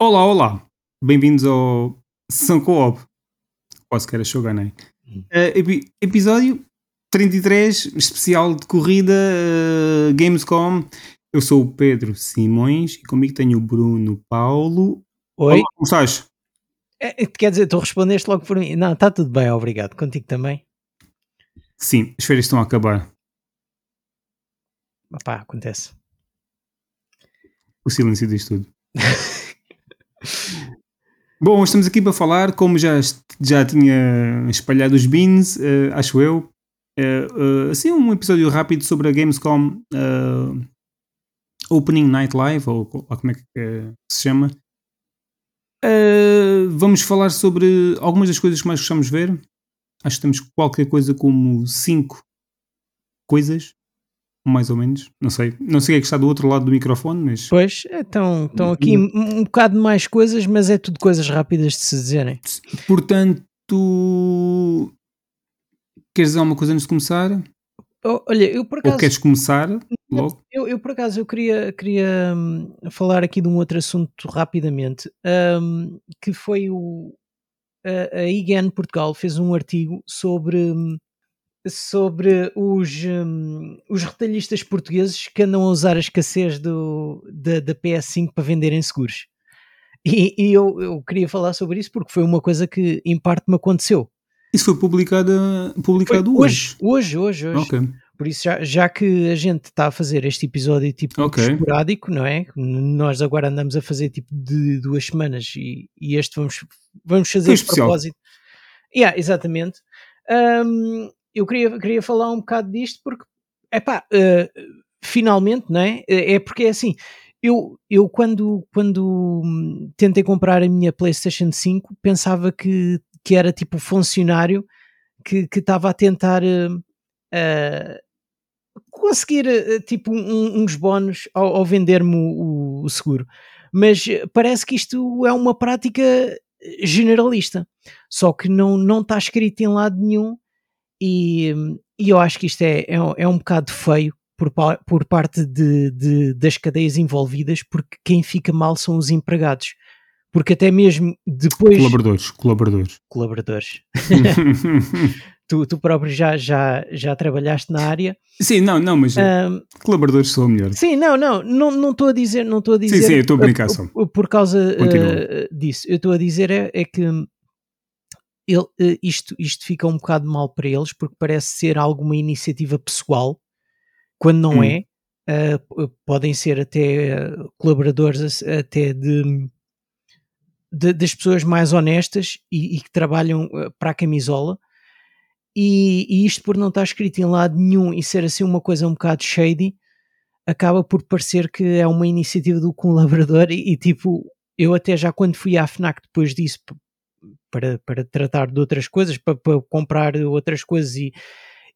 Olá, olá. Bem-vindos ao Sessão Co-op. Quase que era Shogunai. Uh, epi- episódio 33, especial de corrida uh, Gamescom. Eu sou o Pedro Simões e comigo tenho o Bruno Paulo. Oi? Olá, como estás? É, quer dizer, tu respondeste logo por mim. Não, está tudo bem, obrigado. Contigo também. Sim, as férias estão a acabar. Pá, acontece. O silêncio diz tudo. Bom, estamos aqui para falar, como já, já tinha espalhado os beans, uh, acho eu. Uh, uh, assim, um episódio rápido sobre a Gamescom Opening Night Live, ou, ou como é que se chama. vamos falar sobre algumas das coisas que mais gostamos de ver. Acho que temos qualquer coisa como 5 coisas mais ou menos. Não sei. Não sei o que é que está do outro lado do microfone, mas. Pois, então, estão aqui um, um bocado mais coisas, mas é tudo coisas rápidas de se dizerem. Portanto. Queres dizer alguma coisa antes de começar? Oh, olha, eu por acaso. Ou queres começar logo? Eu, eu por acaso eu queria, queria um, falar aqui de um outro assunto rapidamente, um, que foi o. A, a IGN Portugal fez um artigo sobre sobre os, um, os retalhistas portugueses que andam a usar a escassez do, da, da PS5 para venderem seguros. E, e eu, eu, queria falar sobre isso porque foi uma coisa que em parte me aconteceu. Isso foi publicado, publicado hoje. Hoje, hoje, hoje. Okay. Por isso, já, já, que a gente está a fazer este episódio tipo okay. esporádico, não é? Nós agora andamos a fazer tipo de duas semanas e, e este vamos, vamos fazer de propósito. Yeah, exatamente. Um, eu queria, queria falar um bocado disto porque, epá, uh, finalmente, não é? É porque é assim, eu, eu quando, quando tentei comprar a minha PlayStation 5 pensava que, que era tipo funcionário que estava a tentar uh, uh, conseguir tipo um, uns bónus ao, ao vender-me o, o seguro. Mas parece que isto é uma prática generalista, só que não está escrito em lado nenhum e, e, eu acho que isto é, é, é um bocado feio por, por parte de, de, das cadeias envolvidas, porque quem fica mal são os empregados. Porque até mesmo depois. Colaboradores, colaboradores. Colaboradores. tu, tu próprio já, já, já trabalhaste na área. Sim, não, não, mas um, colaboradores são melhor. Sim, não, não, não estou a dizer, não estou a dizer. Sim, sim, estou a brincar só. Por causa uh, disso, eu estou a dizer é, é que ele, isto, isto fica um bocado mal para eles porque parece ser alguma iniciativa pessoal, quando não hum. é. Uh, podem ser até colaboradores até de, de, das pessoas mais honestas e, e que trabalham para a camisola. E, e, isto por não estar escrito em lado nenhum e ser assim uma coisa um bocado shady, acaba por parecer que é uma iniciativa do colaborador e, e tipo, eu até já quando fui à FNAC depois disso para, para tratar de outras coisas, para, para comprar outras coisas e,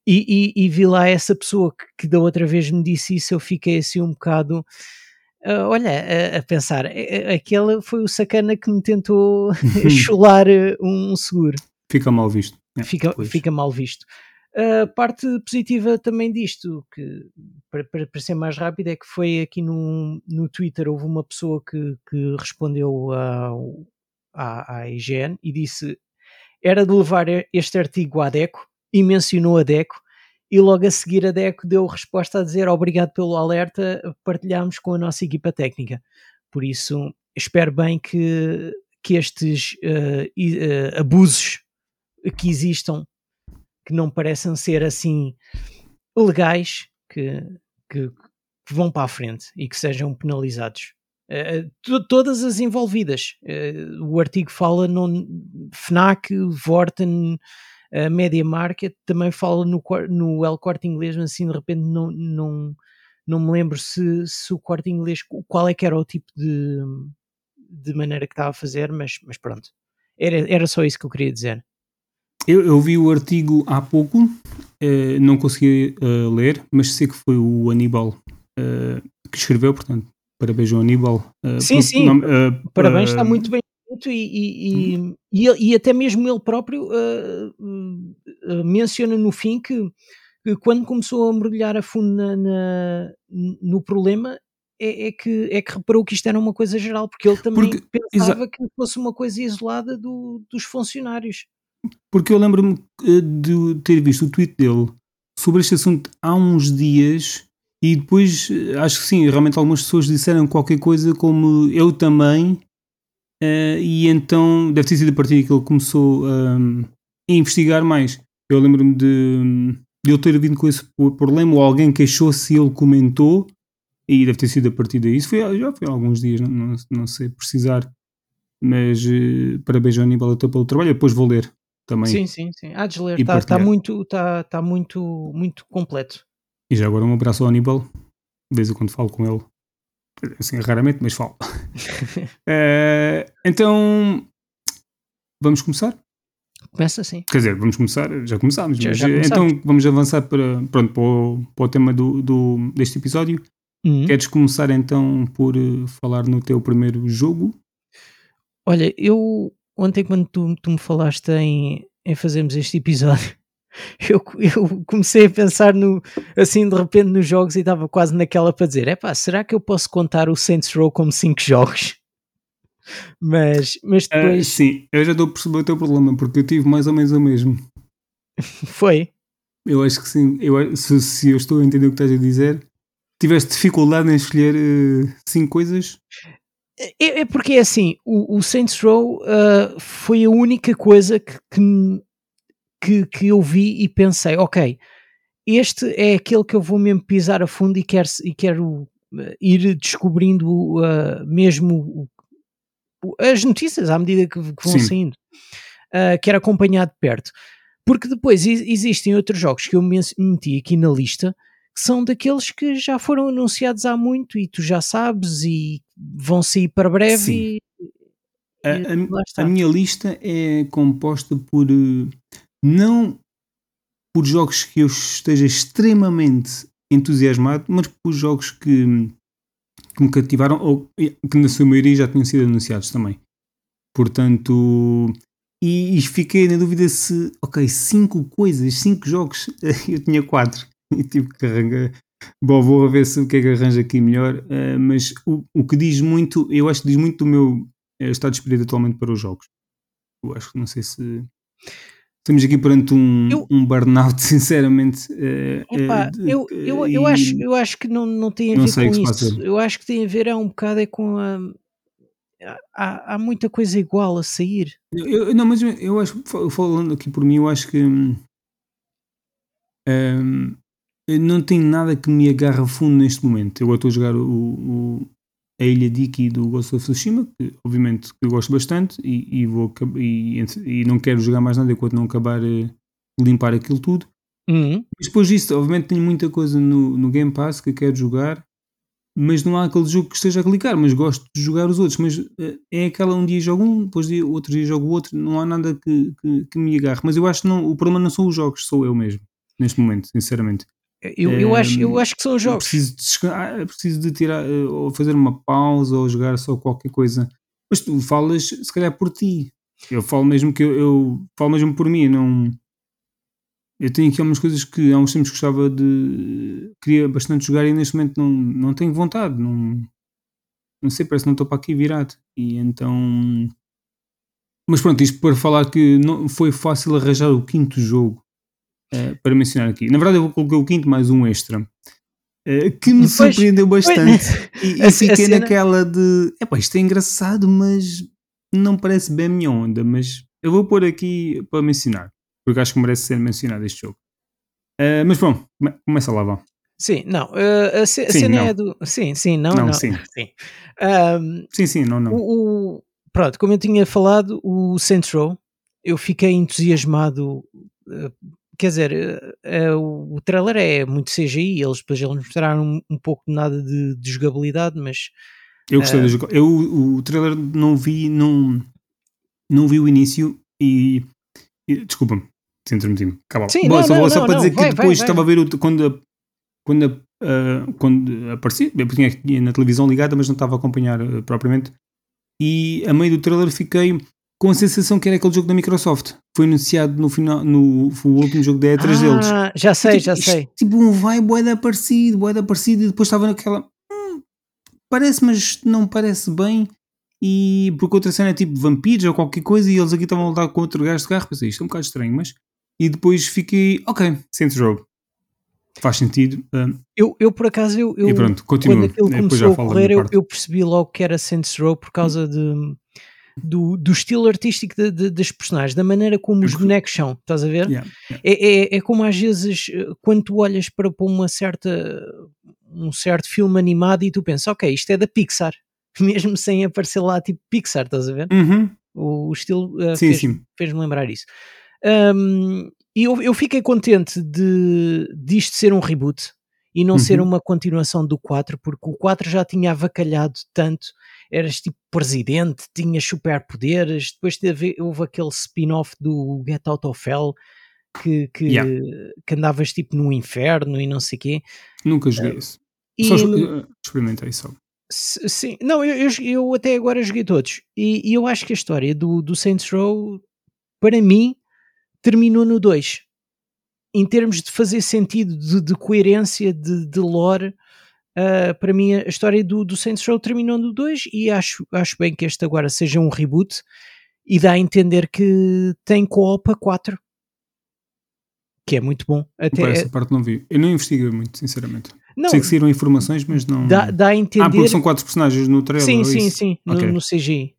e, e, e, vi lá essa pessoa que, que, da outra vez me disse isso, eu fiquei assim um bocado, uh, olha, a, a, pensar, aquele foi o sacana que me tentou chular um seguro. Fica mal visto. É, fica, fica mal visto. A parte positiva também disto, que para, para, para, ser mais rápido, é que foi aqui no, no Twitter, houve uma pessoa que, que respondeu ao, à, à IGN e disse era de levar este artigo à DECO e mencionou a DECO e logo a seguir a DECO deu resposta a dizer obrigado pelo alerta, partilhámos com a nossa equipa técnica. Por isso, espero bem que, que estes uh, uh, abusos que existam, que não parecem ser assim legais, que, que, que vão para a frente e que sejam penalizados. Uh, todas as envolvidas. Uh, o artigo fala no FNAC, Vorten, uh, Media Market, também fala no, no El Corte Inglês, mas assim de repente não, não, não me lembro se, se o Corte Inglês, qual é que era o tipo de, de maneira que estava a fazer, mas, mas pronto. Era, era só isso que eu queria dizer. Eu, eu vi o artigo há pouco, não consegui ler, mas sei que foi o Aníbal que escreveu, portanto Parabéns, João Aníbal. Uh, sim, sim. Não, uh, Parabéns, está muito bem feito e, e, e, e, e, até mesmo ele próprio menciona no fim que, que, quando começou a mergulhar a fundo na, na, no problema, é, é, que, é que reparou que isto era uma coisa geral, porque ele também porque, pensava que fosse uma coisa isolada do, dos funcionários. Porque eu lembro-me eh, de ter visto o tweet dele sobre este assunto há uns dias e depois acho que sim, realmente algumas pessoas disseram qualquer coisa como eu também, uh, e então deve ter sido a partir que ele começou um, a investigar mais. Eu lembro-me de, de ele ter vindo com esse problema, ou alguém queixou-se e ele comentou, e deve ter sido a partir daí. Isso foi, já foi há alguns dias, não, não, não sei precisar, mas uh, parabéns ao Aníbal até pelo trabalho. depois vou ler também. Sim, sim, sim. Há de ler, está tá muito, tá, tá muito, muito completo. E já agora um abraço ao Aníbal, de vez em quando falo com ele, assim, raramente, mas falo. uh, então, vamos começar? Começa assim. Quer dizer, vamos começar, já começámos, já, mas já então vamos avançar para, pronto, para, o, para o tema do, do, deste episódio. Uhum. Queres começar então por uh, falar no teu primeiro jogo? Olha, eu ontem quando tu, tu me falaste em, em fazermos este episódio, eu, eu comecei a pensar no, assim de repente nos jogos e estava quase naquela para dizer: é pá, será que eu posso contar o Saints Row como 5 jogos? Mas, mas ah, depois. Uh, sim, eu já estou a perceber o teu problema porque eu tive mais ou menos o mesmo. Foi? Eu acho que sim. Eu, se, se eu estou a entender o que estás a dizer, tiveste dificuldade em escolher 5 uh, coisas? É, é, porque é assim, o, o Saints Row uh, foi a única coisa que, que, que, que eu vi e pensei, ok, este é aquele que eu vou mesmo pisar a fundo e quero, e quero uh, ir descobrindo uh, mesmo as notícias à medida que, que vão Sim. saindo. Uh, quero acompanhar de perto. Porque depois existem outros jogos que eu meti aqui na lista que são daqueles que já foram anunciados há muito e tu já sabes e vão sair para breve. E, a, a, a, minha lista é composta por não por jogos que eu esteja extremamente entusiasmado, mas por jogos que, que me cativaram ou que na sua maioria já tinham sido anunciados também. Portanto, e, e fiquei na dúvida se, ok, cinco coisas, cinco jogos, eu tinha quatro e tive que arranjar. Bom, vou ver se o que é que arranja aqui melhor, uh, mas o, o que diz muito, eu acho que diz muito do meu uh, estado de espírito atualmente para os jogos. Eu acho que não sei se Estamos aqui perante um, eu, um burnout, sinceramente. Uh, opa, uh, eu, eu, eu, acho, eu acho que não, não tem a ver com isso. Eu acho que tem a ver é um bocado é com a. Há, há muita coisa igual a sair. Eu, não, mas eu acho, falando aqui por mim, eu acho que um, hum, não tem nada que me agarre fundo neste momento. Eu estou a jogar o, o, a Ilha Diki do Ghost of Tsushima, que obviamente eu gosto bastante e, e vou e, e, não quero jogar mais nada enquanto não acabar de limpar aquilo tudo. Uhum. Mas depois disso, obviamente tenho muita coisa no, no Game Pass que quero jogar, mas não há aquele jogo que esteja a clicar, mas gosto de jogar os outros. Mas uh, é aquela um dia jogo um, depois dia, outro dia jogo outro, não há nada que, que, que me agarre. Mas eu acho que não, o problema não são os jogos, sou eu mesmo, neste momento, sinceramente. Eu, eu, acho, eu acho que são jogos. Preciso de, ah, preciso de tirar, eh, ou fazer uma pausa, ou jogar só qualquer coisa. Mas tu falas, se calhar, por ti. Eu falo mesmo que eu, eu falo mesmo por mim. Não, eu tenho aqui algumas coisas que há uns tempos gostava de. queria bastante jogar e neste momento não, não tenho vontade. Não, não sei, parece que não estou para aqui virado. E então. Mas pronto, isto para falar que não foi fácil arranjar o quinto jogo uh, para mencionar aqui. Na verdade, eu coloquei o quinto mais um extra. Uh, que me surpreendeu bastante e, e fiquei cena... naquela de epá, isto é engraçado, mas não parece bem a minha onda. Mas eu vou pôr aqui para mencionar, porque acho que merece ser mencionado este jogo. Uh, mas bom, começa lá, vá. Sim, não. Uh, a, sim, cena não. é do. Sim, sim, não, não. não. Sim. Sim. Um, sim, sim, não, não. O, o, pronto, como eu tinha falado, o Central, eu fiquei entusiasmado uh, quer dizer, uh, uh, o trailer é muito CGI, eles depois eles mostraram um, pouco de nada de, de, jogabilidade, mas eu gostei uh, do Eu o, trailer não vi, não, não vi o início e, e desculpa-me, se intrometimos. Sim, Bom, não, só, não, só não, para dizer que vai, depois vai, estava vai. a ver o, quando, quando, uh, quando apareci, eu tinha na televisão ligada, mas não estava a acompanhar propriamente. E a meio do trailer fiquei com a sensação que era aquele jogo da Microsoft. Foi anunciado no final, no, no último jogo da E3 ah, deles. Já sei, tipo, já sei. Tipo um vibe boeda parecido, boeda parecido, e depois estava naquela. Hum, parece, mas não parece bem. E porque outra cena é tipo vampiros ou qualquer coisa, e eles aqui estavam a lutar com outro gajo de carro. Pensei, isto é um bocado estranho, mas. E depois fiquei, ok, Saints Row. Faz sentido. Um, eu, eu, por acaso, eu, eu e pronto, continua. quando aquilo começou a correr, eu, eu, percebi logo que era Saints Row por causa de, do, do estilo artístico de, de, das personagens, da maneira como os bonecos são, estás a ver? Yeah, yeah. É, é, é, como às vezes, eh, quando tu olhas para, para uma certa, um certo filme animado e tu pensas, ok, isto é da Pixar, mesmo sem aparecer lá tipo Pixar, estás a ver? Uhum. O, o, estilo uh, fez-me fez lembrar isso. Um, e eu, eu fiquei contente de disto ser um reboot e não uhum. ser uma continuação do 4, porque o 4 já tinha avacalhado tanto, eras tipo presidente, tinhas superpoderes, depois teve, houve aquele spin-off do Get Out of Hell que, que, Yeah. que andavas tipo no inferno e não sei quê. Nunca joguei isso. E, Só uh, experimentei só. Sim, não, eu, eu, eu até agora joguei todos. E, e eu acho que a história do, do Saints Row, para mim, terminou no 2. Em termos de fazer sentido, de, de coerência, de, de lore, ah, para mim a história do, do Saints Row terminou no 2 e acho, acho bem que este agora seja um reboot e dá a entender que tem co-op a 4. Que é muito bom. Até, Pá, essa parte não vi. Eu não investiguei muito, sinceramente. não, Sei que saíram informações, mas não. dá, dá a Ah, entender. porque são quatro personagens no trailer. sim, ou sim, isso? sim, no, Ok. no CGI.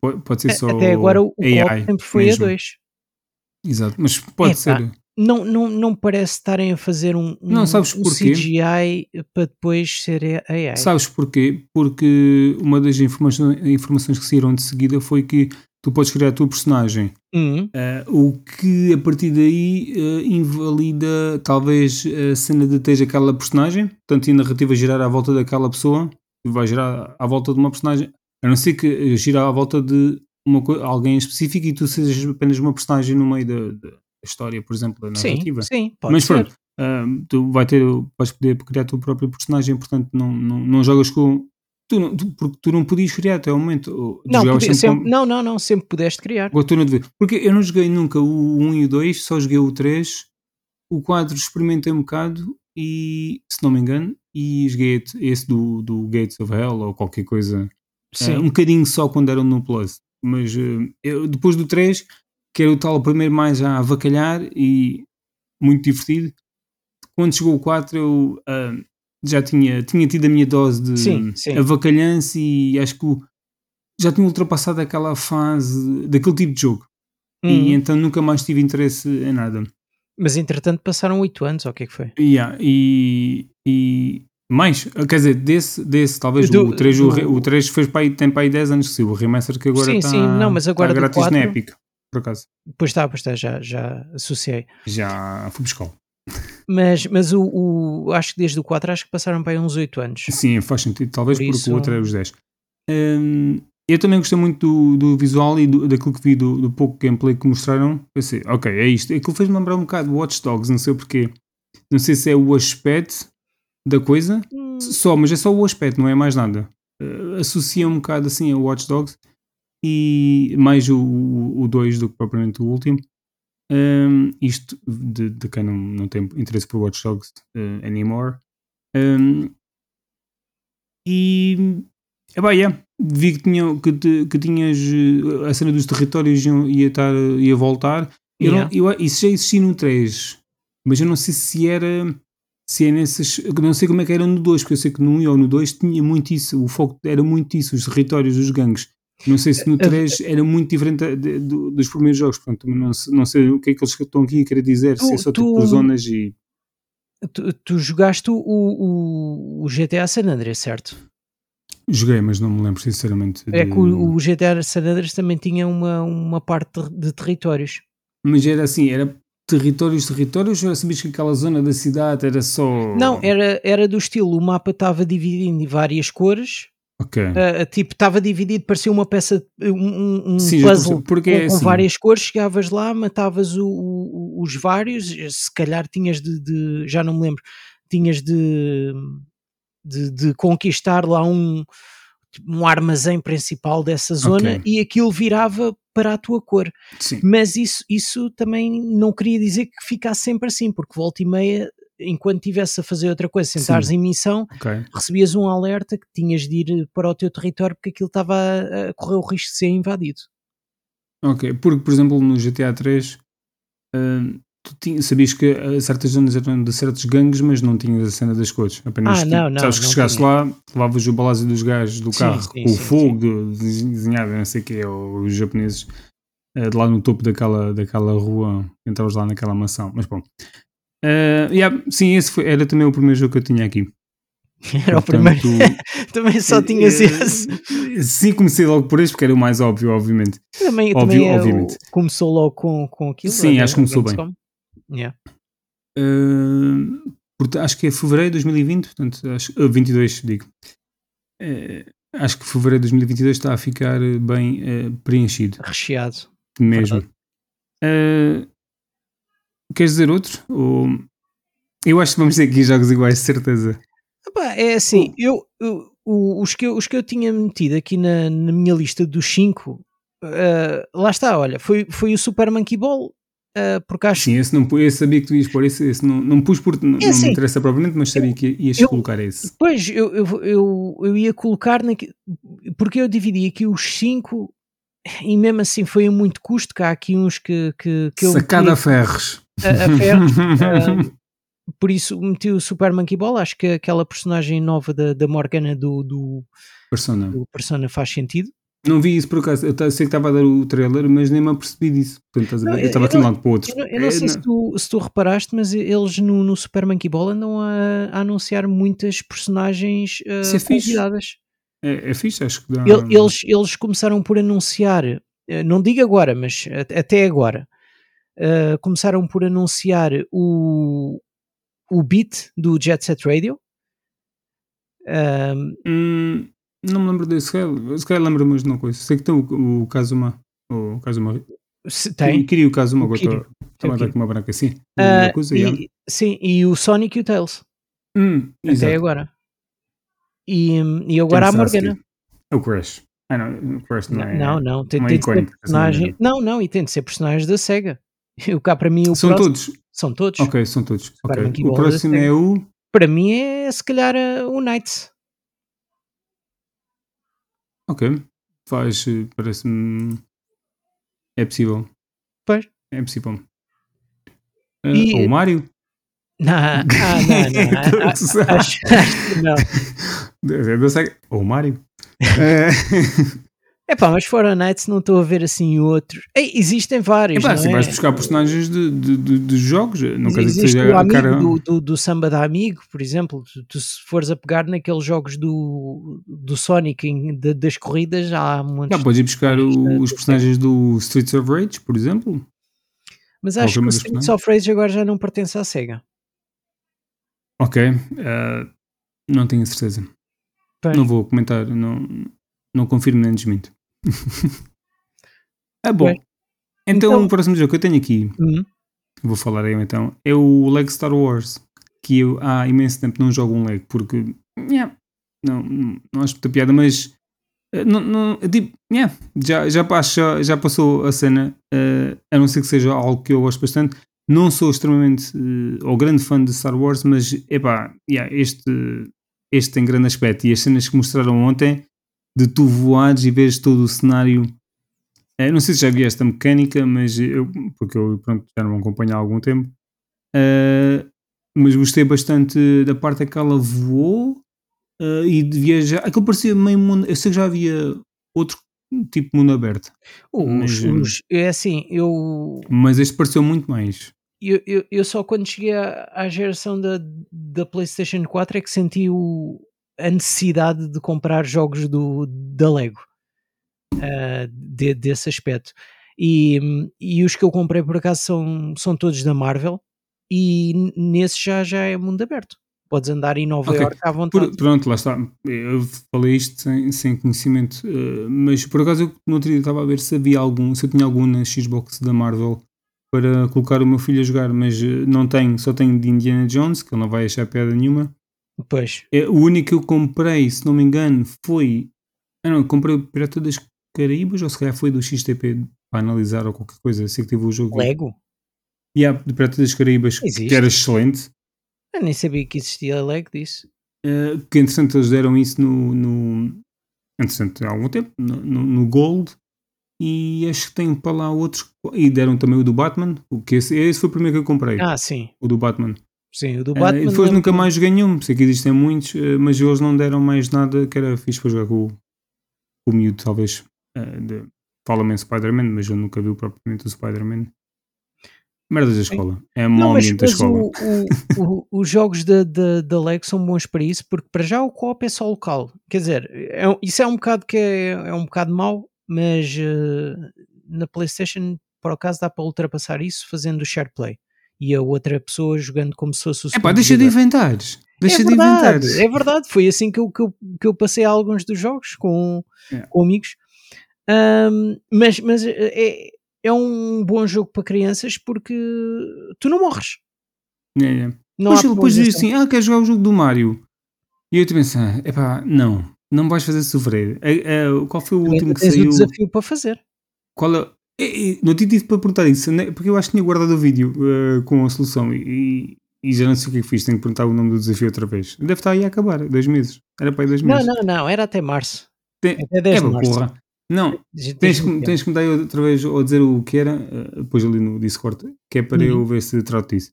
Pode, ser A- só. Até agora o, AI, co-op sempre foi a mesmo. 2. Exato, mas pode ser. Não, não, não parece estarem a fazer um, um, Não, sabes um? CGI para depois ser AI. Sabes porquê? Porque uma das informações, informações que saíram de seguida foi que tu podes criar a tua personagem. Hum, Eh, o que a partir daí eh, invalida talvez a cena de teres aquela personagem, portanto, e a narrativa girar à volta daquela pessoa, vai girar à volta de uma personagem, a não ser que eh, gira à volta de uma, alguém específico e tu sejas apenas uma personagem no meio da história, por exemplo, da sim, narrativa. sim, pode Mas ser. pronto, ah, tu vai ter, vais poder criar a tua própria personagem, portanto não, não, não jogas com. Tu não, tu- porque tu não podias criar até ao momento. Não, podia- sempre sempre- com- não, não, não, sempre pudeste criar. a. Porque eu não joguei nunca o 1 e o 2, só joguei o 3. O 4 experimentei um bocado e, se não me engano, e joguei esse do, do Gates of Hell ou qualquer coisa. Sim. Ah, um bocadinho só quando eram no Plus. Mas ah, eu, depois do 3, que era o tal primeiro mais a avacalhar e muito divertido. Quando chegou o 4, eu ah, já tinha, tinha tido a minha dose de Sim, sim. avacalhança e acho que o- já tinha ultrapassado aquela fase daquele tipo de jogo. Hum, E então nunca mais tive interesse em nada. Mas entretanto passaram 8 anos, ou o que é que foi? Yeah, e, e mais, quer dizer, desse, desse talvez Do- o 3, o, do- re- o 3 fez para aí, tem para aí 10 anos que saiu. O remaster que agora Sim, está sim, não, mas agora está do grátis na 4. Epic, por acaso. Pois está, pois está, já, já associei. Já fui buscar. Mas, mas o, o- acho que desde o 4 acho que passaram para aí uns 8 anos. Sim, faz sentido, talvez Por porque isso- o outro é os 10. Hum, eu também gostei muito do, do visual e do- daquilo que vi do, do pouco gameplay que mostraram. Pensei, ok, é isto. Aquilo fez-me lembrar um bocado Watch Dogs, não sei porquê. Não sei se é o aspecto da coisa, Hum, só, mas é só o aspecto, não é mais nada. Uh, associa um bocado assim a Watch Dogs e mais o 2 do que propriamente o último. Um, isto de, de quem não, não tem interesse por Watch Dogs uh, anymore. Um, e epá, yeah, vi que, tinha, que, te- que tinhas uh, a cena dos territórios ia, estar, ia voltar. Eu Yeah. não, eu, isso já existia no 3, mas eu não sei se era se é nesses. Eu não sei como é que era no 2, porque eu sei que no 1 ou no 2 tinha muito isso, o foco era muito isso, os territórios dos gangues. Não sei se no 3 era muito diferente de- de- do- dos primeiros jogos, portanto não, sei- não sei o que é que eles estão aqui a querer dizer, se é Tu- só tipo tu- por zonas e. tu, tu jogaste o, o, o GTA San Andreas, certo? Joguei, mas não me lembro sinceramente. É de- que o, o GTA San Andreas também tinha uma, uma parte de territórios. Mas era assim, era territórios, territórios, ou sabias que aquela zona da cidade era só. Não, era, era do estilo, o mapa estava dividido em várias cores, Ok. ah, tipo, estava dividido, parecia uma peça, um, um- Sim, puzzle. Porque com, é com assim. várias cores, chegavas lá, matavas o- o- os vários, se calhar tinhas de, de- já não me lembro, tinhas de, de, de conquistar lá um, tipo, um armazém principal dessa zona Ok. e aquilo virava para a tua cor. Sim. Mas isso, isso também não queria dizer que ficasse sempre assim, porque volta e meia enquanto estivesse a fazer outra coisa, sentares em missão, okay. recebias um alerta que tinhas de ir para o teu território porque aquilo estava a, a correr o risco de ser invadido. Ok, porque por exemplo no GTA 3 uh, tu tinha, sabias que uh, certas zonas eram de certos gangues, mas não tinhas a cena das cores. Apenas ah, não, não, sabes que não chegaste tinha. lá, levavas o balásio dos gajos do Sim, carro sim, com o sim, fogo de- desenhado, não sei o que, ou os japoneses uh, de lá no topo daquela, daquela rua, entravas lá naquela mansão. Mas bom. Uh, yeah, sim, esse foi, era também o primeiro jogo que eu tinha aqui. Era o Portanto, primeiro. Também só tinhas eh, esse. Sim, comecei logo por este, porque era o mais óbvio, obviamente. Também, óbvio, também o- obviamente. começou logo com, com aquilo. Sim, a- acho que começou bem. Yeah. Uh, acho que é fevereiro de 2020, portanto, acho, uh, 22, digo. Uh, acho que fevereiro de 2022 está a ficar uh, bem preenchido, Recheado. mesmo. Uh, queres dizer outro? Ou... Eu acho que vamos ter aqui jogos iguais, de certeza. Epá, é assim, eu, eu- os, que eu, os que eu tinha metido aqui na, na minha lista dos 5, lá está, olha, foi, foi o Super Monkey Ball, ah, porque acho Sim, esse não esse sabia que tu ias pôr esse, esse não, não pus porque não, não assim, me interessa propriamente, mas sabia que ias eu- colocar esse. Pois, eu, eu, eu, eu ia colocar naque, porque eu dividi aqui os 5 e mesmo assim foi a muito custo, que há aqui uns que, que, que eu Sacada a meti ferros. A, ah, por isso meti o Super Monkey Ball, acho que aquela personagem nova da, da Morgana do, do, Persona. do Persona faz sentido. Não vi isso por acaso. Eu sei que estava a dar o trailer, mas nem me apercebi disso. Portanto, Não, eu- estava de um não- lado para o outro. Eu não, eu não É, sei se tu, se tu reparaste, mas eles no, no Super Monkey Ball andam a, a anunciar muitas personagens Isso é fixe. convidadas. É, é fixe, acho que dá. El- Eles, eles começaram por anunciar, eh, não digo agora, mas at- até agora, eh, começaram por anunciar o, o beat do Jet Set Radio. Hum, não me lembro desse. Se calhar- se calhar lembro-me de uma coisa. Sei que tem o, o Kazuma. O Kazuma. se- tem. queria o Kazuma, agora Kiryu. com uma branca assim. Uma coisa, yeah. e, sim, e o Sonic e o Tails, Hum, até exato. agora. E, hum, e agora a Morgana. É o Crash. Ah, não, o Crash não, Não, é. não, não, tem, não é tem de ser essa personagem. Não, não, e tem de ser personagens da SEGA. O cá para mim o São próximo- todos. São todos. Ok, são todos. Super Ok. Monkey O próximo é o. Para mim é se calhar eh, o Knights. Ok. Faz. eh, Parece-me. É possível. Pois. É possível. Ah, E- ou o Mario. Não, ah, não, não. a- Todos. a- acho, acho que não. Ou o Mario. É pá, mas fora Knights não estou a ver assim outros. Ei, existem vários. Epá, não é? vais buscar personagens de, de, de, de jogos, não quer dizer que seja o amigo cara. do, do, do Samba da Amigo, por exemplo. Tu, tu se fores a pegar naqueles jogos do, do Sonic em- de- das corridas, há muitos. Já podes ir buscar o- os personagens do Streets of Rage, por exemplo. mas acho que o Streets of Rage agora já não pertence à SEGA. Ok. eh, não tenho certeza. Pois. Não vou comentar. Não, não confirmo nem desminto. É bom. Pois. Então, Então- o próximo jogo que eu tenho aqui, Hum, vou falar eu então, é o Lego Star Wars. Que eu há imenso tempo não jogo um Lego porque. yeah, não, não, não acho muita piada, mas. eh, Não, não, tipo, yeah, já, já, passo- já, passou a cena, eh, a não ser que seja algo que eu gosto bastante. Não sou extremamente eh, ou grande fã de Star Wars, mas epá, yeah, este, este tem grande aspecto. E as cenas que mostraram ontem de tu voares e veres todo o cenário. eh, não sei se já vi esta mecânica, mas eu, porque eu pronto, já não acompanho há algum tempo. eh, mas gostei bastante da parte em que ela voou eh, e de viajar. Aquilo parecia meio mundo. Eu sei que já havia outro tipo de mundo aberto, os, Mas, os- é assim, eu, mas este pareceu muito mais. eu, eu, eu só quando cheguei à, à geração da, da PlayStation 4 é que senti o, a necessidade de comprar jogos do, da Lego ah, de- desse aspecto. E, e os que eu comprei por acaso são, são todos da Marvel e nesse já, já é mundo aberto. Podes andar em Nova Ok. York à vontade. Por- pronto, lá está. Eu falei isto sem, sem conhecimento, eh, mas por acaso eu no outro dia estava a ver se havia algum, se eu tinha algum na Xbox da Marvel para colocar o meu filho a jogar, mas eh, não tenho, só tenho de Indiana Jones, que ele não vai achar piada nenhuma. Pois, É, o único que eu comprei, se não me engano, foi. Ah, não, comprei o Pirata das Caraíbas, ou se calhar foi do XTP para analisar ou qualquer coisa. Sei que teve o jogo. Lego? E há do Pirata das Caraíbas, Existe. que era excelente. Eu nem sabia que existia lag disso. Uh, que entretanto eles deram isso no. no entretanto, há algum tempo, no, no, no, Gold. E acho que tem para lá outros. E deram também o do Batman. O que esse, esse foi o primeiro que eu comprei. Ah, sim. O do Batman. Sim, o do Batman. Uh, e depois nunca mais joguei nenhum. Sei que existem muitos, uh, mas eles não deram mais nada que era fixe para jogar com, com o miúdo, talvez. Uh, Fala-me em Spider-Man, mas eu nunca vi propriamente o Spider-Man. Merdas da escola. É mau ambiente da escola. O, o, o, os jogos da, da, da Lego são bons para isso, porque para já o co-op é só local. Quer dizer, é, isso é um bocado que é, é um bocado mau, mas uh, na PlayStation, por acaso, dá para ultrapassar isso fazendo o share play. E a outra pessoa jogando como se fosse o É pá, deixa de inventar. Deixa é de inventar. É verdade, foi assim que eu, que eu, que eu passei a alguns dos jogos com, é. com amigos. Um, mas mas é, é um bom jogo para crianças porque tu não morres. É, é. Não depois depois diz assim: Ah, queres jogar o jogo do Mario? E eu te pensar: é pá, não, não vais fazer sofrer. É, é, qual foi o último que saiu? o desafio para fazer. Qual é? Não te disse para perguntar isso, né? porque eu acho que tinha guardado o vídeo uh, com a solução e, e, já não sei o que é que fiz. Tenho que perguntar o nome do desafio outra vez. Deve estar aí a acabar, dois meses. Era para aí dois meses. Não, não, não, era até março. Tem, até 10 é, de março. Porra. Não, tens, que, tens que me dar outra vez ou dizer o que era, eh, depois ali no Discord, que é para uhum. eu ver se trato disso.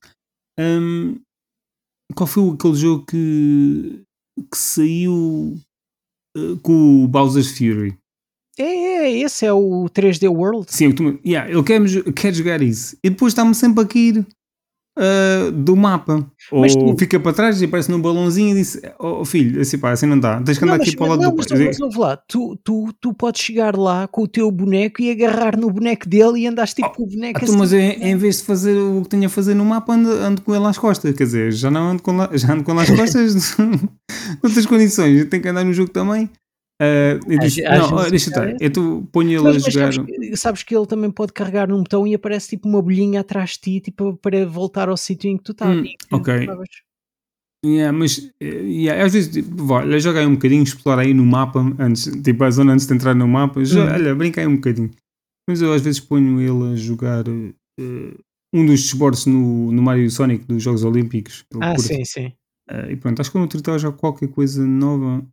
Um, qual foi aquele jogo que, que saiu uh, com o Bowser's Fury? É, é, esse é o 3D World. Sim, eu, yeah, eu quero, quero jogar isso. E depois está-me sempre a cair uh, do mapa. Mas Ou tu... fica para trás e aparece num balãozinho e diz: Oh filho, assim pá, assim não dá, tens que andar não, aqui para o lado não, do. Mas, mas lá, tu, tu, tu podes chegar lá com o teu boneco e agarrar no boneco dele e andas tipo oh, com o boneco ah, assim. Mas é, em vez de fazer o que tenho a fazer no mapa, ando, ando com ele às costas. Quer dizer, já não ando com, lá, já ando com ele às costas, outras condições. Eu tenho que andar no jogo também. Uh, eu disse, não, deixa estar, eu tu ponho ele mas, a jogar. Sabes que, sabes que, ele também pode carregar num botão e aparece tipo uma bolhinha atrás de ti tipo, para voltar ao sítio em que tu estás. Hum, ok. Yeah, mas yeah, às vezes tipo, olha, joga aí um bocadinho, explorar aí no mapa antes, tipo a zona antes de entrar no mapa, já, hum. olha, brinca aí um bocadinho. Mas eu às vezes ponho ele a jogar uh, um dos esportes no, no Mario Sonic dos Jogos Olímpicos. Ah, sim, sim. Uh, e pronto, acho que quando eu já qualquer coisa nova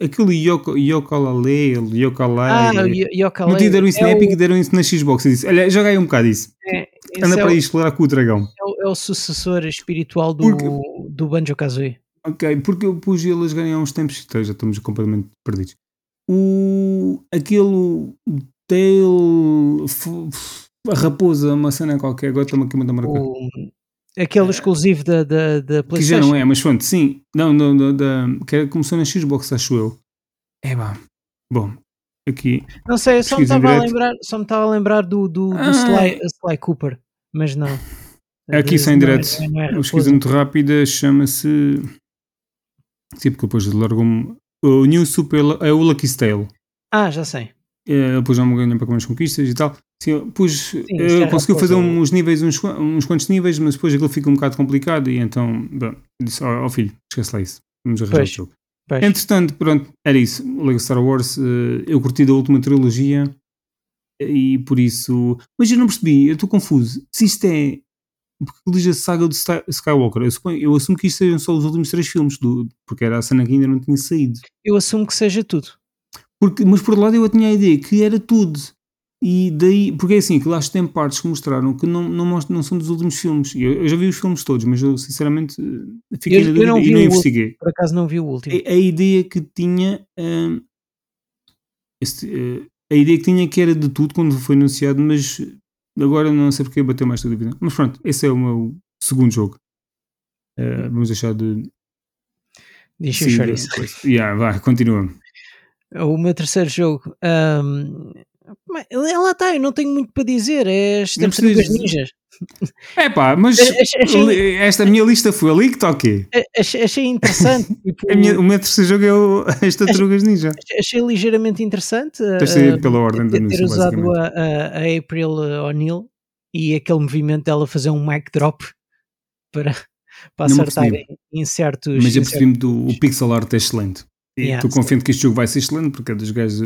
Aquele Yoko, Yokalale, Yokalale. Ah. Não te deram isso é na Epic, o... deram isso na Xbox. disse, olha, joga aí um bocado isso. É, Anda para é aí explorar com o dragão. É o, é o sucessor espiritual do, porque, do Banjo Kazooie. Ok, porque eu pus ele a jogar há uns tempos, então já estamos completamente perdidos. O, aquele Tail, a raposa, uma cena qualquer, agora estamos aqui a mandar marcar. O, Aquele exclusivo da, da, da PlayStation. Que já não é, mas pronto, sim. Não, não, não da, que começou na Xbox, acho eu. É pá. Bom, aqui. Não sei, só me estava a lembrar, só me estava a lembrar do, do, do ah. Sly, Sly, Cooper, mas não. Aqui sem direto. É, é Uma pesquisa muito rápida chama-se. Sim, porque depois largou-me. O New Super. É o Lucky Tale. Ah, já sei. É, depois já me ganhou para as conquistas e tal. Sim, pus, Sim, uh, conseguiu fazer uns níveis, uns, uns quantos níveis, mas depois aquilo fica um bocado complicado e então bom, disse ao oh, oh, filho, esquece lá isso, vamos arranjar o jogo. Pois. Entretanto, pronto, era isso. Lego Star Wars, uh, eu curti da última trilogia e por isso. Mas eu não percebi, eu estou confuso. Se isto é. Porque diz a saga do Skywalker, eu, suponho, eu assumo que isto sejam só os últimos três filmes, do, porque era a cena que ainda não tinha saído. Eu assumo que seja tudo. Porque, mas por outro lado eu tinha a ideia que era tudo. E daí, porque é assim, que lá tem partes que mostraram que não, não, mostram, não são dos últimos filmes. Eu, eu já vi os filmes todos, mas eu sinceramente fiquei eu, na dúvida e não investiguei. Último, por acaso não vi o último. A, a ideia que tinha. Um, este, uh, a ideia que tinha que era de tudo quando foi anunciado, mas agora não sei porque bateu mais esta dúvida. Mas pronto, esse é o meu segundo jogo. Uh, vamos deixar de. Deixa eu isso. Yeah, vai, continua. O meu terceiro jogo. Um, lá está, eu não tenho muito para dizer. É as tartarugas ninjas. É pá, mas achei, esta minha lista foi ali que toquei. Achei, achei interessante. Tipo, minha, o meu terceiro jogo é o, as tartarugas ninja. Achei ligeiramente interessante. Uh, pela ordem da Ter usado a, a, April O'Neil e aquele movimento dela fazer um mic drop para, para acertar em, certos. Mas eu percebi-me do o pixel art é excelente. Estou yeah, confiante que este jogo vai ser excelente porque é dos gajos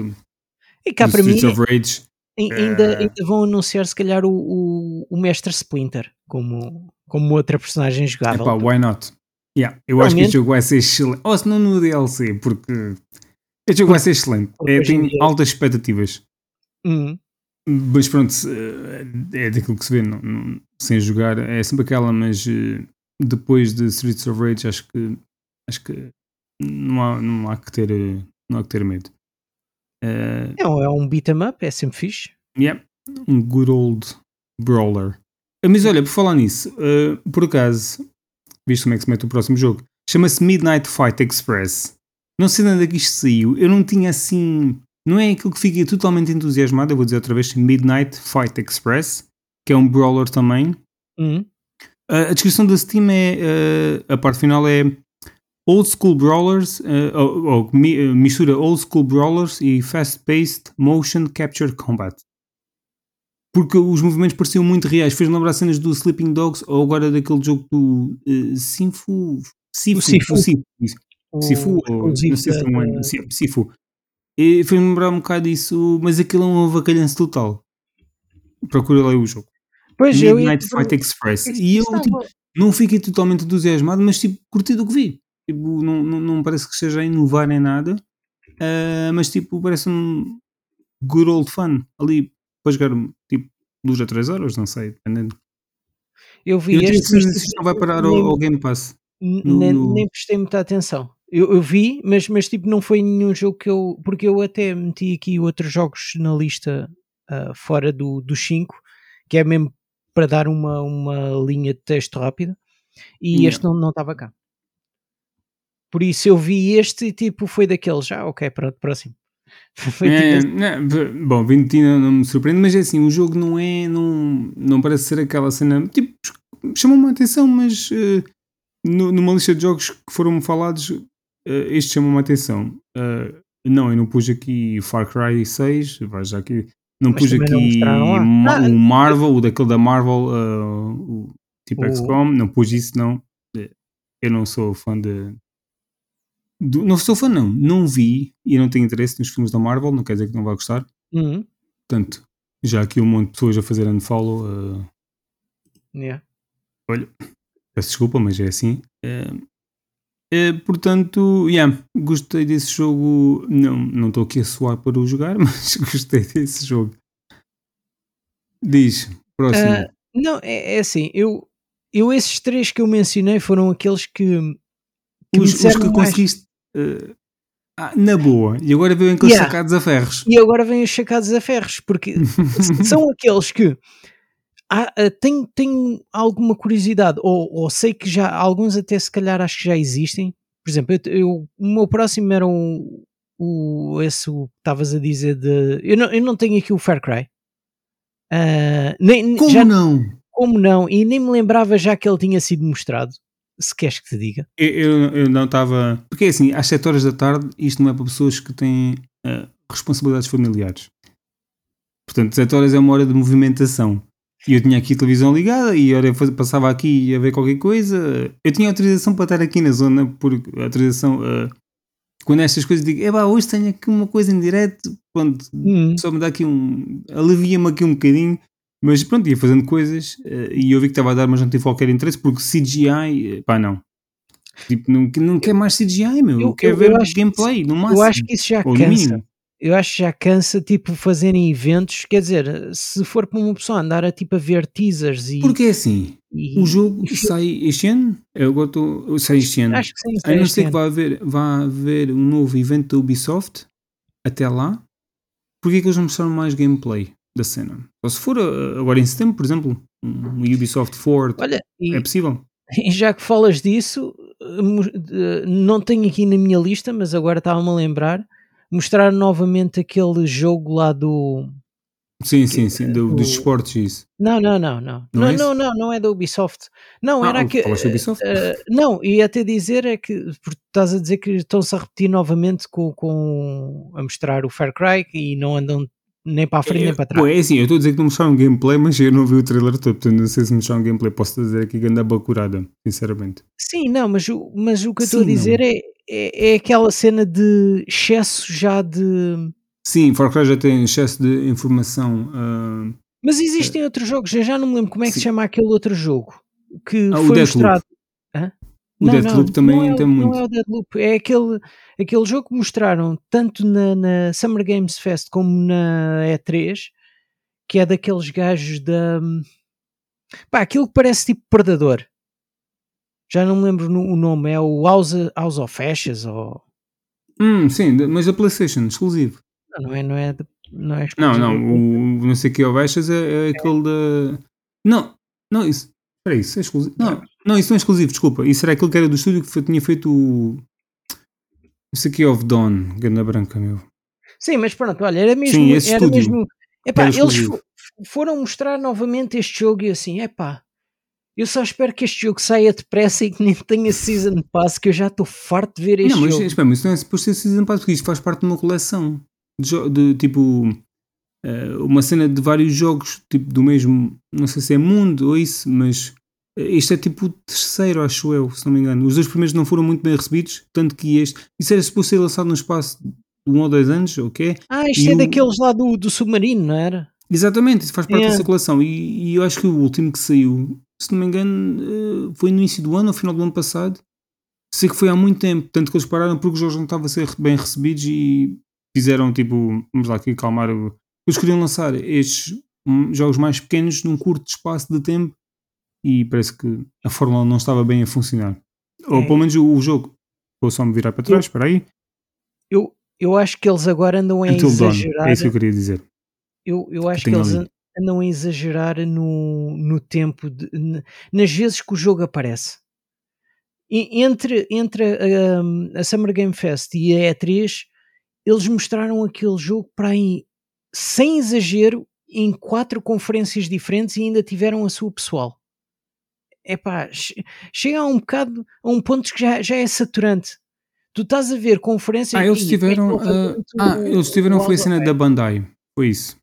e cá para mim, of Rage. Ainda, uh... ainda vão anunciar se calhar o, o, o Mestre Splinter como, como outra personagem jogável. Epá, why not? Yeah, eu acho que este jogo vai ser excelente. Ou se não no DLC, porque este jogo vai ser excelente. É, tem altas expectativas. Uhum. Mas pronto, é daquilo que se vê não, não, sem jogar. É sempre aquela, mas eh, depois de Streets of Rage acho que acho que não há, não há que ter não há que ter medo. Uh, é, é um beat 'em up, é sempre fixe. Yeah, um good old brawler. Ah, mas olha, por falar nisso, uh, por acaso, viste como é que se mete o próximo jogo? Chama-se Midnight Fight Express. Não sei onde é que isto saiu. Eu não tinha assim. Não é aquilo que fiquei totalmente entusiasmado. Eu vou dizer outra vez: Midnight Fight Express, que é um brawler também. Uhum. Uh, a descrição da Steam é. Uh, a parte final é. Old School Brawlers, uh, ou, ou, mistura Old School Brawlers e Fast-Paced Motion Capture Combat porque os movimentos pareciam muito reais. Fez-me lembrar cenas do Sleeping Dogs ou agora daquele jogo do uh, Sifu. Sifu. Sifu. Sifu. Sifu. Ou, não sei se é um Sifu. E fez-me lembrar um bocado disso, mas aquilo é um avacalhanço total. Procura lá o jogo. Pois Midnight eu, Fight Express. E eu tipo, não fiquei totalmente entusiasmado, mas tipo, curti do que vi. Tipo, não, não, não parece que esteja a inovar em nada, uh, mas tipo, parece um good old fun ali para jogar tipo 2 a 3 horas, não sei, dependendo. Eu vi eu este. Se não vai parar nem, ao, ao, Game Pass. No, nem, no... nem prestei muita atenção. Eu, eu, vi, mas, mas tipo, não foi nenhum jogo que eu. Porque eu até meti aqui outros jogos na lista uh, fora do, dos 5, que é mesmo para dar uma, uma linha de texto rápida, e yeah. este não estava cá. Por isso eu vi este e tipo, foi daqueles, já, ah, ok, pronto, próximo. É, não, bom, 20 não, não me surpreende, mas é assim, o jogo não é, não, não parece ser aquela cena, tipo, chamou-me a atenção, mas uh, no, numa lista de jogos que foram falados, uh, este chamou-me a atenção. Uh, não, eu não pus aqui Far Cry 6, vai já aqui, não mas pus aqui não ah, o Marvel, o daquele da Marvel, o, tipo o... XCOM, não pus isso, não. Eu não sou fã de, do, não sou fã, não. Não vi e não tenho interesse nos filmes da Marvel, não quer dizer que não vá gostar. Uhum. Portanto, já aqui um monte de pessoas a fazer unfollow. Uh... Yeah. Olha, peço desculpa, mas é assim. Uh, uh, portanto, yeah, gostei desse jogo. Não não estou aqui a suar para o jogar, mas gostei desse jogo. Diz, próximo. Uh, não, é, é, assim, eu, eu esses três que eu mencionei foram aqueles que, que os, os que conseguiste Uh, ah, na boa, e agora vêm aqueles yeah. sacados a ferros. E agora vêm os sacados a ferros, porque são aqueles que uh, tenho, tenho alguma curiosidade, ou, ou, sei que já alguns até se calhar acho que já existem. Por exemplo, eu, eu o meu próximo era um, o, esse que estavas a dizer de. Eu não, eu não tenho aqui o Far Cry. Uh, nem, como já, não? Como não? E nem me lembrava já que ele tinha sido mostrado se queres que te diga. Eu, eu, eu não estava. Porque é assim, às 7 horas da tarde, isto não é para pessoas que têm uh, responsabilidades familiares. Portanto, 7 horas é uma hora de movimentação. E eu tinha aqui a televisão ligada e eu passava aqui a ver qualquer coisa. Eu tinha autorização para estar aqui na zona, porque a autorização. Uh, quando estas coisas digo, é hoje tenho aqui uma coisa em direto, pronto, hum. só me dá aqui um. alivia-me aqui um bocadinho. Mas pronto, ia fazendo coisas uh, e eu vi que estava a dar, mas não tive qualquer interesse porque CGI, pá, não. Tipo, não, não quer mais CGI, meu. Eu, eu quero ver acho, gameplay, no máximo. Eu acho que isso já cansa. Eu acho que já cansa, tipo, fazerem eventos. Quer dizer, se for para uma pessoa andar a, tipo, a ver teasers e. Porque é assim, e, o jogo e, sai este ano. Eu gosto, sai este ano. Acho que sim. A não ser que vai haver, vai haver um novo evento da Ubisoft até lá. Porquê que eles não mostraram mais gameplay? Da cena. Ou se for uh, agora em setembro, por exemplo, um Ubisoft Forward, Olha, e, é possível. E já que falas disso, uh, não tenho aqui na minha lista, mas agora estava-me a lembrar, mostrar novamente aquele jogo lá do. Sim, sim, sim, do, dos esportes isso. Não, não, não, não. Não, não, é não, não, não, é da Ubisoft. Não, ah, era que. Ubisoft? Uh, não, e até dizer é que porque estás a dizer que estão-se a repetir novamente com, com a mostrar o Far Cry e não andam nem para a frente é, nem para trás. É assim, eu estou a dizer que não mostraram gameplay, mas eu não vi o trailer todo, portanto não sei se mostraram gameplay. Posso dizer aqui que anda bacurada, sinceramente. Sim, não, mas, mas o que eu estou a dizer é, é, é, aquela cena de excesso já de. Sim, Far Cry já tem excesso de informação. Uh, mas existem outros jogos, eu já não me lembro como é que sim. se chama aquele outro jogo que ah, foi mostrado. O Deathloop também não é, tem não muito. é o Deathloop, é aquele, aquele jogo que mostraram tanto na, na Summer Games Fest como na E3, que é daqueles gajos da. Pá, aquilo que parece tipo Predador. Já não me lembro o nome, é o House, House of Ashes ou. Hum, sim, mas a PlayStation, exclusivo. Não, não é, não é, de- não é Não, exclusivo. não, o não sei que Ovechas é, é aquele da. Não, não, isso. Espera aí, isso é exclusivo. Não, não, isso não é exclusivo, desculpa. Isso era aquele que era do estúdio que tinha feito o. Isso aqui of Dawn, Ganda Branca, meu. Sim, mas pronto, olha, era mesmo. Sim, esse era estúdio mesmo epá, era eles fo- foram mostrar novamente este jogo e assim, epá, eu só espero que este jogo saia depressa e que nem tenha Season Pass, que eu já estou farto de ver este Não, mas jogo. espera, mas isso não é suposto ser Season Pass, porque isto faz parte de uma coleção de, de tipo. eh, uma cena de vários jogos, tipo do mesmo. Não sei se é mundo ou isso, mas. Este é tipo o terceiro, acho eu, se não me engano. Os dois primeiros não foram muito bem recebidos, tanto que este. Isso era suposto ser lançado no espaço de um ou dois anos, ok? Ah, isto E é o- daqueles lá do, do submarino, não era? Exatamente, isso faz parte Yeah. dessa coleção. E, e eu acho que o último que saiu, se não me engano, eh, foi no início do ano, ou final do ano passado. Sei que foi há muito tempo, tanto que eles pararam porque os jogos não estavam a ser bem recebidos e fizeram tipo, vamos lá aqui calmar. Eles queriam lançar estes hum, jogos mais pequenos num curto espaço de tempo e parece que a fórmula não estava bem a funcionar. Ou É. pelo menos o, o jogo. Vou só me virar para trás, espera aí. Eu, eu acho que eles agora andam a Until Dawn, exagerar. é isso que eu queria dizer. Eu, eu acho que tenho eles ali. an- andam a exagerar no, no tempo, de- nas vezes que o jogo aparece. E entre entre a, um, a Summer Game Fest e a E3, eles mostraram aquele jogo para aí, sem exagero, em quatro conferências diferentes e ainda tiveram a sua pessoal. Epá, che- chega a um bocado, a um ponto que já, já é saturante. Tu estás a ver conferências... Ah, eles tiveram. fazer ah, eles tiveram. Foi a cena da Bandai. Foi isso.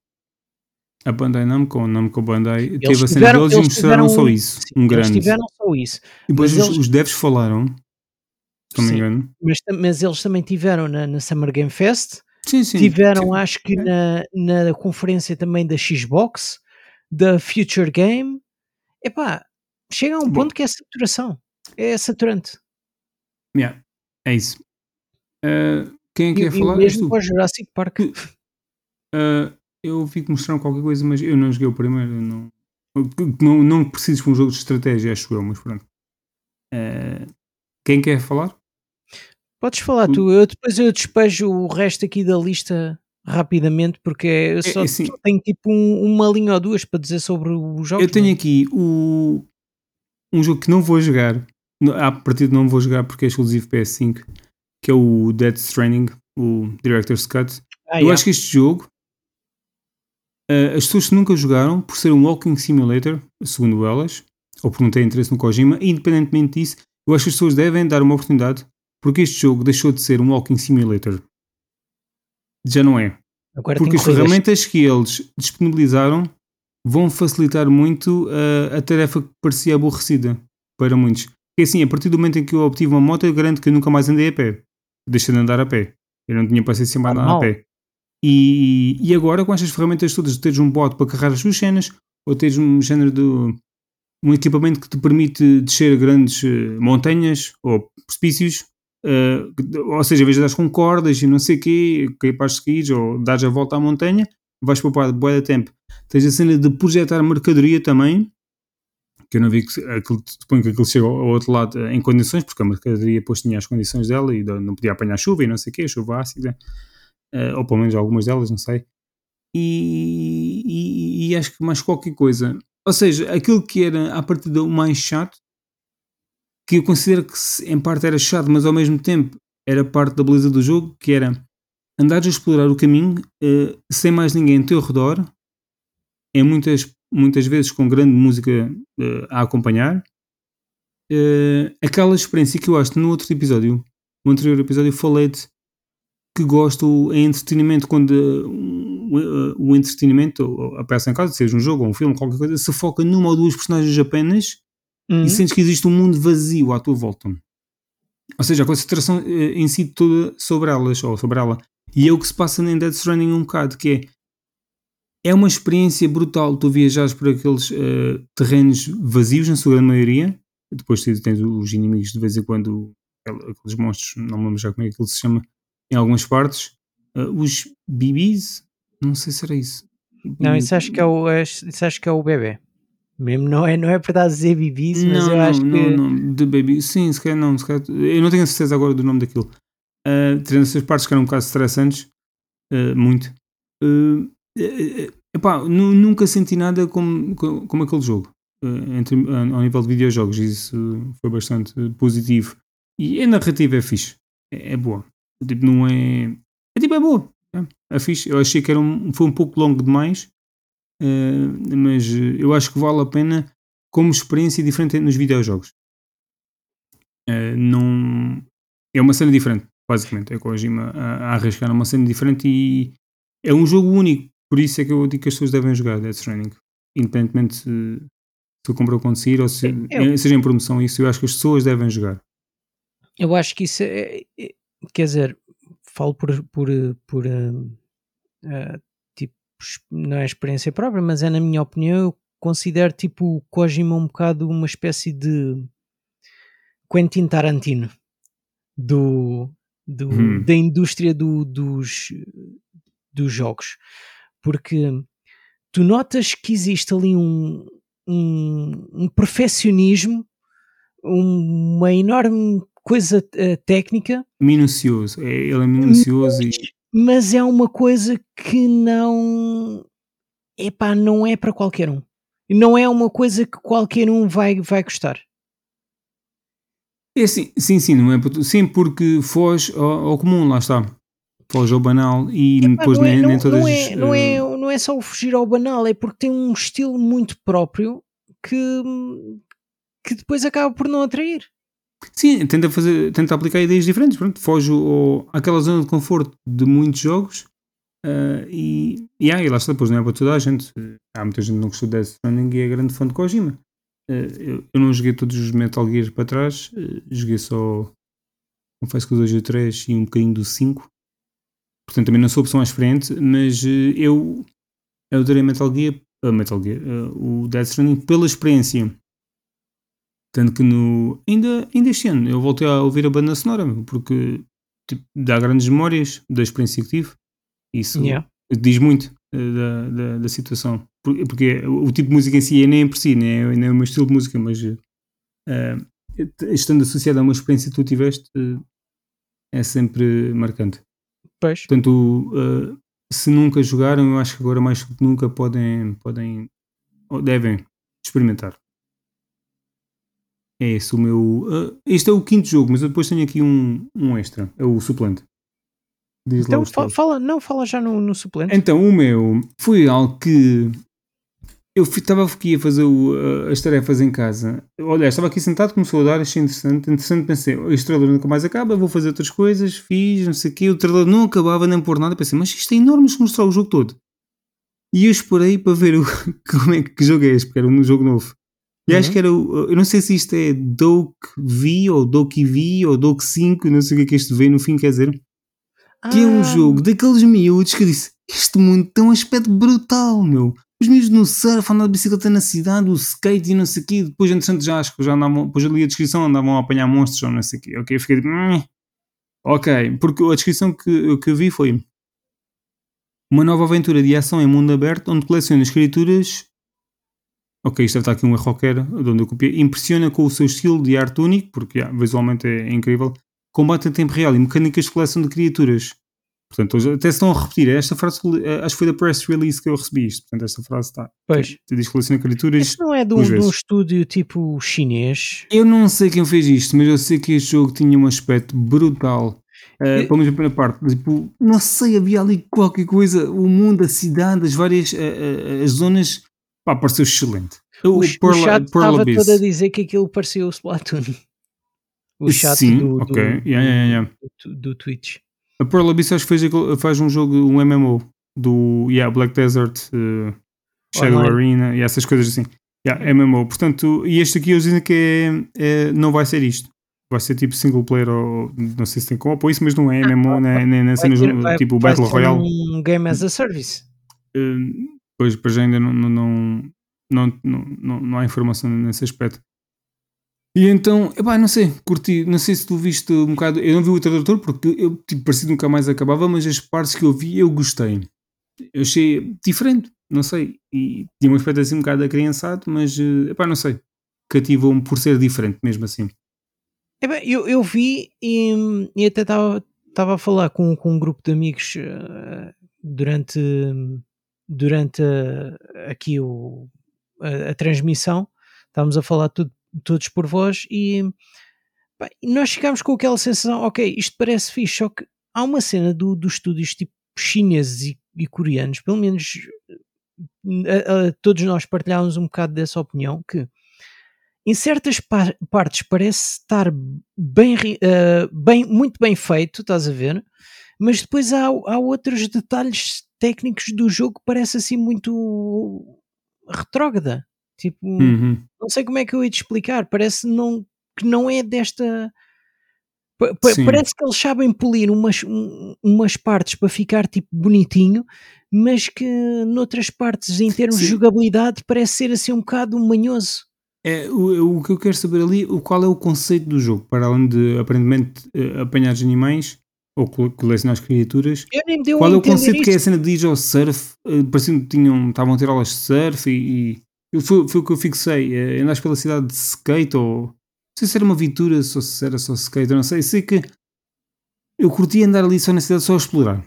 A Bandai Namco, a Namco Bandai, teve a cena tiveram- deles e eles mostraram só isso. Sim, um Eles grande. tiveram só isso. E depois eles- os devs falaram. Se não me engano. Mas, mas eles também tiveram na, na Summer Game Fest, Sim, sim. tiveram Sim. acho que na, na conferência também da Xbox, da Future Game. Epá, chega a um Bom. ponto que é saturação. É saturante. Yeah, é isso. Ah, quem é E, que ia e falar? Mesmo para o Jurassic Park. Ah, eu vi que mostraram qualquer coisa, mas eu não joguei o primeiro. Não, não, não preciso para um jogo de estratégia, acho eu, mas pronto. Ah, quem quer falar? Podes falar tu, eu depois eu despejo o resto aqui da lista rapidamente, porque eu só, é assim. só tenho tipo um- uma linha ou duas para dizer sobre os jogos. Eu tenho não é? aqui o, um jogo que não vou jogar. No- À partida não vou jogar porque é exclusivo PS5, que é o Dead Stranding, o Director's Cut. Ah, eu acho que este jogo, ah, as pessoas que nunca jogaram, por ser um walking simulator, segundo elas, ou por não terem interesse no Kojima, independentemente disso, eu acho que as pessoas devem dar uma oportunidade, porque este jogo deixou de ser um walking simulator. Já não é. Agora Porque as corridas. ferramentas que eles disponibilizaram vão facilitar muito uh, a tarefa que parecia aborrecida para muitos. Porque assim, a partir do momento em que eu obtive uma moto, eu garanto que eu nunca mais andei a pé. Deixei de andar a pé. Eu não tinha paciência para andar a pé. E, e agora, com estas ferramentas todas, de teres um bot para carregar as suas cenas, ou teres um género de um equipamento que te permite descer grandes eh, montanhas ou precipícios, eh, ou seja, em vez de com cordas e não sei o quê, cair para as seguidas ou dares a volta à montanha, vais poupar de boa de tempo. Tens a cena de projetar mercadoria também, que eu não vi que aquilo, suponho que aquilo chega ao outro lado eh, em condições, porque a mercadoria depois tinha as condições dela e não podia apanhar chuva e não sei o quê, chuva ácida, eh, ou pelo menos algumas delas, não sei. E, e- e acho que mais qualquer coisa. Ou seja, aquilo que era à partida o mais chato, que eu considero que em parte era chato, mas ao mesmo tempo era parte da beleza do jogo, que era andares a explorar o caminho eh, sem mais ninguém ao teu redor, em muitas, muitas vezes com grande música eh, a acompanhar. Eh, aquela experiência que eu acho que no outro episódio, no anterior episódio, falei-te que gosto em entretenimento quando o, entretenimento, ou a peça em casa, seja um jogo ou um filme, qualquer coisa, se foca numa ou duas personagens apenas Uhum. e sentes que existe um mundo vazio à tua volta. Ou seja, a concentração em si toda sobre elas, ou sobre ela. E é o que se passa em Dead Stranding um bocado, que é é uma experiência brutal tu viajares por aqueles eh, terrenos vazios, na sua grande maioria, depois tens os inimigos de vez em quando, aqueles monstros, não me lembro já como é que ele se chama, em algumas partes. Uh, os BBs, não sei se era isso. Não, isso acho que é o, isso acho que é o bebê. Mesmo não é, não é para dizer BBs, mas não, eu não, acho não, que. não, de baby, sim, se calhar não, se calhar, eu não tenho certeza agora do nome daquilo. Uh, tirando essas partes que eram um bocado estressantes, uh, muito. Uh, epá, nunca senti nada como, como aquele jogo. Entre, ao nível de videojogos, isso foi bastante positivo. E a narrativa é fixe, é, é boa. Tipo, não é. É tipo, é boa. É, é fixe. Eu achei que era um, foi um pouco longo demais, mas eu acho que vale a pena como experiência diferente nos videojogos. Uh, não. É uma cena diferente, basicamente. É com a Kojima a, a arriscar uma cena diferente e é um jogo único. Por isso é que eu digo que as pessoas devem jogar Death Stranding. Independentemente se, se o quando sair ou se, é, seja em promoção, isso eu acho que as pessoas devem jogar. Eu acho que isso é, é quer dizer, falo por, por, por uh, uh, tipo, não é experiência própria, mas é na minha opinião, eu considero tipo o Kojima um bocado uma espécie de Quentin Tarantino do, do hum. da indústria do, dos, dos jogos, porque tu notas que existe ali um, um, um perfeccionismo, uma enorme coisa uh, técnica. Minucioso, é, ele é minucioso mas, e... mas é uma coisa que não. Epá, não é para qualquer um. Não é uma coisa que qualquer um vai, vai gostar. É sim, sim, sim, não é sim, porque foge ao, ao comum, lá está. Foge ao banal e Epá, depois não é, nem, não, nem todas. Não é, não, é, não é só o fugir ao banal, é porque tem um estilo muito próprio que, que depois acaba por não atrair. Sim, tenta, fazer, tenta aplicar ideias diferentes. Pronto, foge ao, àquela zona de conforto de muitos jogos uh, e, e, ah, e lá está, depois não é para toda a gente. Há muita gente que não gostou de Death Stranding e é grande fã de Kojima. Uh, eu, eu, não joguei todos os Metal Gear para trás, uh, joguei só, confesso que o 2 e o 3 e um bocadinho do 5. Portanto, também não sou a pessoa mais experiente, mas eu, eu adorei Metal Gear, Metal Gear o Death Stranding pela experiência tanto que no, ainda, ainda este ano eu voltei a ouvir a banda sonora, porque tipo, dá grandes memórias da experiência que tive. Isso yeah. diz muito uh, da, da, da, situação. Porque o, tipo de música em si é nem por si, nem é, nem é o meu estilo de música, mas uh, estando associado a uma experiência que tu tiveste, uh, é sempre marcante. Pois. Portanto, se nunca jogaram, eu acho que agora mais que nunca podem, podem ou devem experimentar. É esse o meu. Uh, este é o quinto jogo, mas eu depois tenho aqui um, um extra. É o suplente. Diz então fa fala, não, fala já no, no suplente. Então, o meu foi algo que eu estava aqui a fazer o, as tarefas em casa. Olha, estava aqui sentado, começou a dar, achei interessante. Interessante, pensei, este trailer nunca mais acaba, vou fazer outras coisas, fiz, não sei o quê. O trailer não acabava nem por nada. Pensei, mas isto é enorme, se mostrar o jogo todo. E eu esperei para ver o, como é que jogo é este, porque era um jogo novo. E uhum. acho que era o. Eu não sei se isto é Doke V ou Doke V ou Doke 5, não sei o que é que este V no fim quer dizer. Ah. Que é um ah. jogo daqueles miúdos que eu disse: Este mundo tem um aspecto brutal, meu. Os miúdos no surf, andando de bicicleta na cidade, o skate e não sei o quê. Depois, entretanto, já acho que já andavam. Depois ali a descrição andavam a apanhar monstros ou não sei o quê. Ok, fiquei tipo. Ok, porque a descrição que, que eu vi foi. Uma nova aventura de ação em mundo aberto onde colecionas criaturas ok, isto está aqui um erro qualquer, de onde eu copiei, impressiona com o seu estilo de arte único, porque yeah, visualmente é, incrível, combate em tempo real e mecânicas de coleção de criaturas. Portanto, hoje até se estão a repetir, é esta frase, eh, acho que foi da press release que eu recebi isto, portanto esta frase está. Pois. Te diz coleciona criaturas. Isso não é de um, de um estúdio tipo chinês? Eu não sei quem fez isto, mas eu sei que este jogo tinha um aspecto brutal. Uh, pelo menos a primeira parte, tipo, não sei, havia ali qualquer coisa, o mundo, a cidade, as várias uh, uh, as zonas Pá, pareceu excelente. O, o, o chat estava todo a dizer que aquilo parecia o Splatoon. O chat Sim, do, okay. do, yeah, yeah, yeah. do, do Twitch. A Pearl Abyss acho que faz, faz um jogo, um MMO do yeah, Black Desert, uh, Shadow Online. Arena e essas coisas assim. Yeah, MMO. Portanto, e este aqui eles dizem que é, é, não vai ser isto. Vai ser tipo single player ou não sei se tem co-op ou isso, mas não é MMO, ah, nem, nem, nem cenas tipo vai Battle Royale. um game as a service. Uh, Pois, pois ainda não, não, não, não, não, não há informação nesse aspecto. E então, epá, não sei, curti, não sei se tu viste um bocado, eu não vi o tradutor porque eu, tipo, parecido nunca mais acabava, mas as partes que eu vi eu gostei. Eu achei diferente, não sei, e tinha um aspecto assim um bocado acriançado, mas, eh, epá, não sei, cativou-me por ser diferente mesmo assim. Epá, eu, eu vi e, e até estava a falar com, com um grupo de amigos uh, durante, durante aqui o, a, a transmissão, estávamos a falar tudo todos por voz, e pá, nós ficámos com aquela sensação, ok, isto parece fixe, só que há uma cena do, dos estúdios tipo chineses e, e coreanos, pelo menos a, a, todos nós partilhávamos um bocado dessa opinião, que em certas par partes parece estar bem, uh, bem, muito bem feito, estás a ver? Mas depois há, há outros detalhes técnicos do jogo que parece assim muito retrógrada. Tipo, uhum. não sei como é que eu ia te explicar, parece não, que não é desta. parece que eles sabem polir umas, um, umas partes para ficar tipo bonitinho, mas que noutras partes, em termos Sim. de jogabilidade, parece ser assim um bocado manhoso. É, o, o que eu quero saber ali, o, qual é o conceito do jogo, para além de aparentemente eh, apanhar os animais ou colecionar as criaturas. qual é o conceito isto. que é a cena de ir ao surf? Uh, parecendo que tinham, estavam a ter aulas de surf e, e foi, foi o que eu fixei. Uh, andaste pela cidade de skate ou não sei se era uma aventura, ou se era só skate, eu não sei. Sei que eu curti andar ali só na cidade, só a explorar,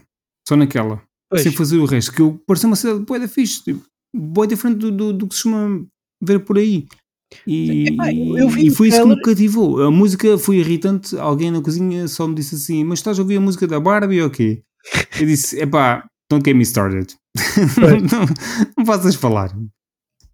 só naquela, pois. sem fazer o resto. Que eu parecia uma cidade boa da fixe, tipo, boa diferente do, do, do que se chama ver por aí. E, Epá, e foi isso que me cativou. A música foi irritante. Alguém na cozinha só me disse assim: Mas estás a ouvir a música da Barbie ou quê? Eu disse: Epá, don't get me started. não, não faças falar.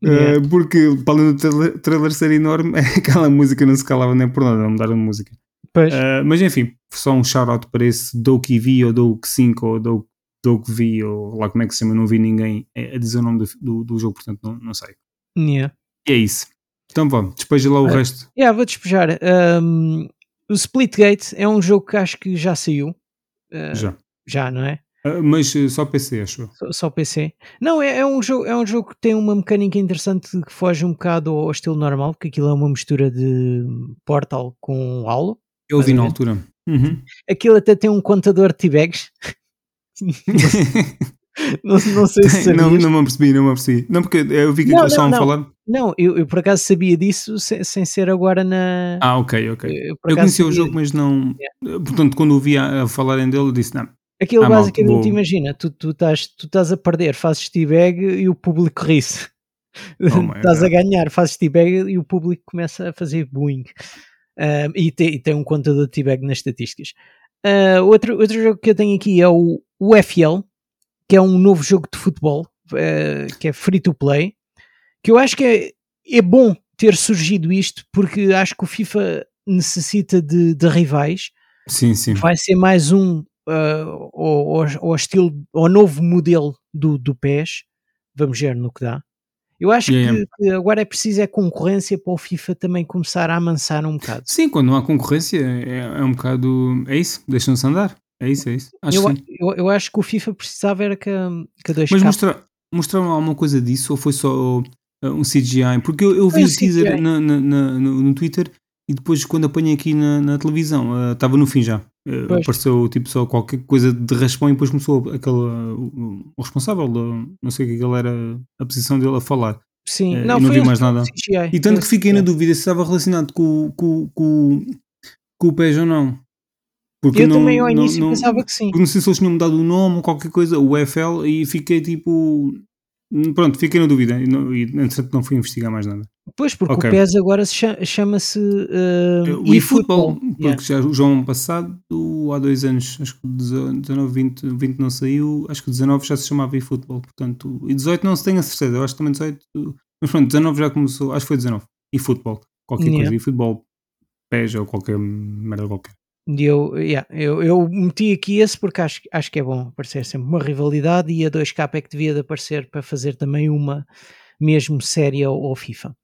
Yeah. Uh, porque, para além do trailer, ser enorme, aquela música não se calava nem por nada, não mudaram a música. Uh, mas enfim, só um shout-out para esse Doke V ou Doke 5 ou Doke, Doke V ou lá como é que se chama, não vi ninguém a dizer o nome do, do, do jogo, portanto não, não sei. Yeah. E é isso. Então vamos, despeja lá o uh, resto. Yeah, vou despejar. Um, o Splitgate é um jogo que acho que já saiu. Uh, já. Já, não é? Uh, mas só PC, acho. Só, só, PC. Não, é, é, um jogo, é um jogo que tem uma mecânica interessante que foge um bocado ao estilo normal, porque aquilo é uma mistura de Portal com Halo. Eu vi na altura. Uhum. Aquilo até tem um contador de T-Bags. não, não sei se sabias. Não, não me apercebi, não me apercebi. Não, porque eu vi que estavam a falar. Não, eu, eu, por acaso sabia disso sem, sem, ser agora na. Ah, ok, ok. Eu, eu conhecia o jogo, mas não. Yeah. Portanto, quando ouvi a, a falarem dele, eu disse não. Aquilo ah, basicamente, imagina, tu, tu, estás, tu estás a perder, fazes teabag e o público ri-se. Oh estás God. a ganhar, fazes teabag e o público começa a fazer booing. Uh, e, te, e, tem um contador de teabag nas estatísticas. Uh, outro, outro jogo que eu tenho aqui é o UFL, que é um novo jogo de futebol, uh, que é free to play, que eu acho que é, é bom ter surgido isto, porque acho que o FIFA necessita de, de rivais. Sim, sim. Vai ser mais um uh, ao, ao, estilo, ao novo modelo do, do PES. Vamos ver no que dá. Eu acho yeah. que, agora é preciso é concorrência para o FIFA também começar a amansar um bocado. Sim, quando não há concorrência é, é um bocado. É isso, deixam-se andar. É isso, é isso. Acho eu, eu, eu, acho que o FIFA precisava era que, que a 2K... Mas mostra, mostraram alguma coisa disso ou foi só uh, um CGI? Porque eu, eu vi o teaser na, na, na, no, Twitter e depois quando apanhei aqui na, na televisão estava uh, no fim já. Uh, apareceu tipo só qualquer coisa de raspão e depois começou aquele, o, o responsável, não sei o que ele era a posição dele a falar. Sim, uh, não, não vi mais nada. CGI. E tanto que fiquei na dúvida se estava relacionado com, com, com, com o PES ou não. Porque eu não, também ao início não, pensava que sim. Não sei se eles tinham mudado o nome ou qualquer coisa, o FL, e fiquei tipo. Pronto, fiquei na dúvida e, não, e entretanto não fui investigar mais nada. Pois, porque okay. o PES agora chama-se uh, o eFootball, porque yeah. já o ano passado, há dois anos, acho que 19, 20, 20 não saiu, acho que 19 já se chamava eFootball, portanto, e 18 não se tem a certeza, eu acho que também 18, mas pronto, 19 já começou, acho que foi 19, eFootball, qualquer yeah. coisa, eFootball, PES ou qualquer merda qualquer. E eu, yeah, eu, eu meti aqui esse porque acho, acho que é bom aparecer sempre uma rivalidade e a 2K é que devia de aparecer para fazer também uma mesmo séria ao, FIFA.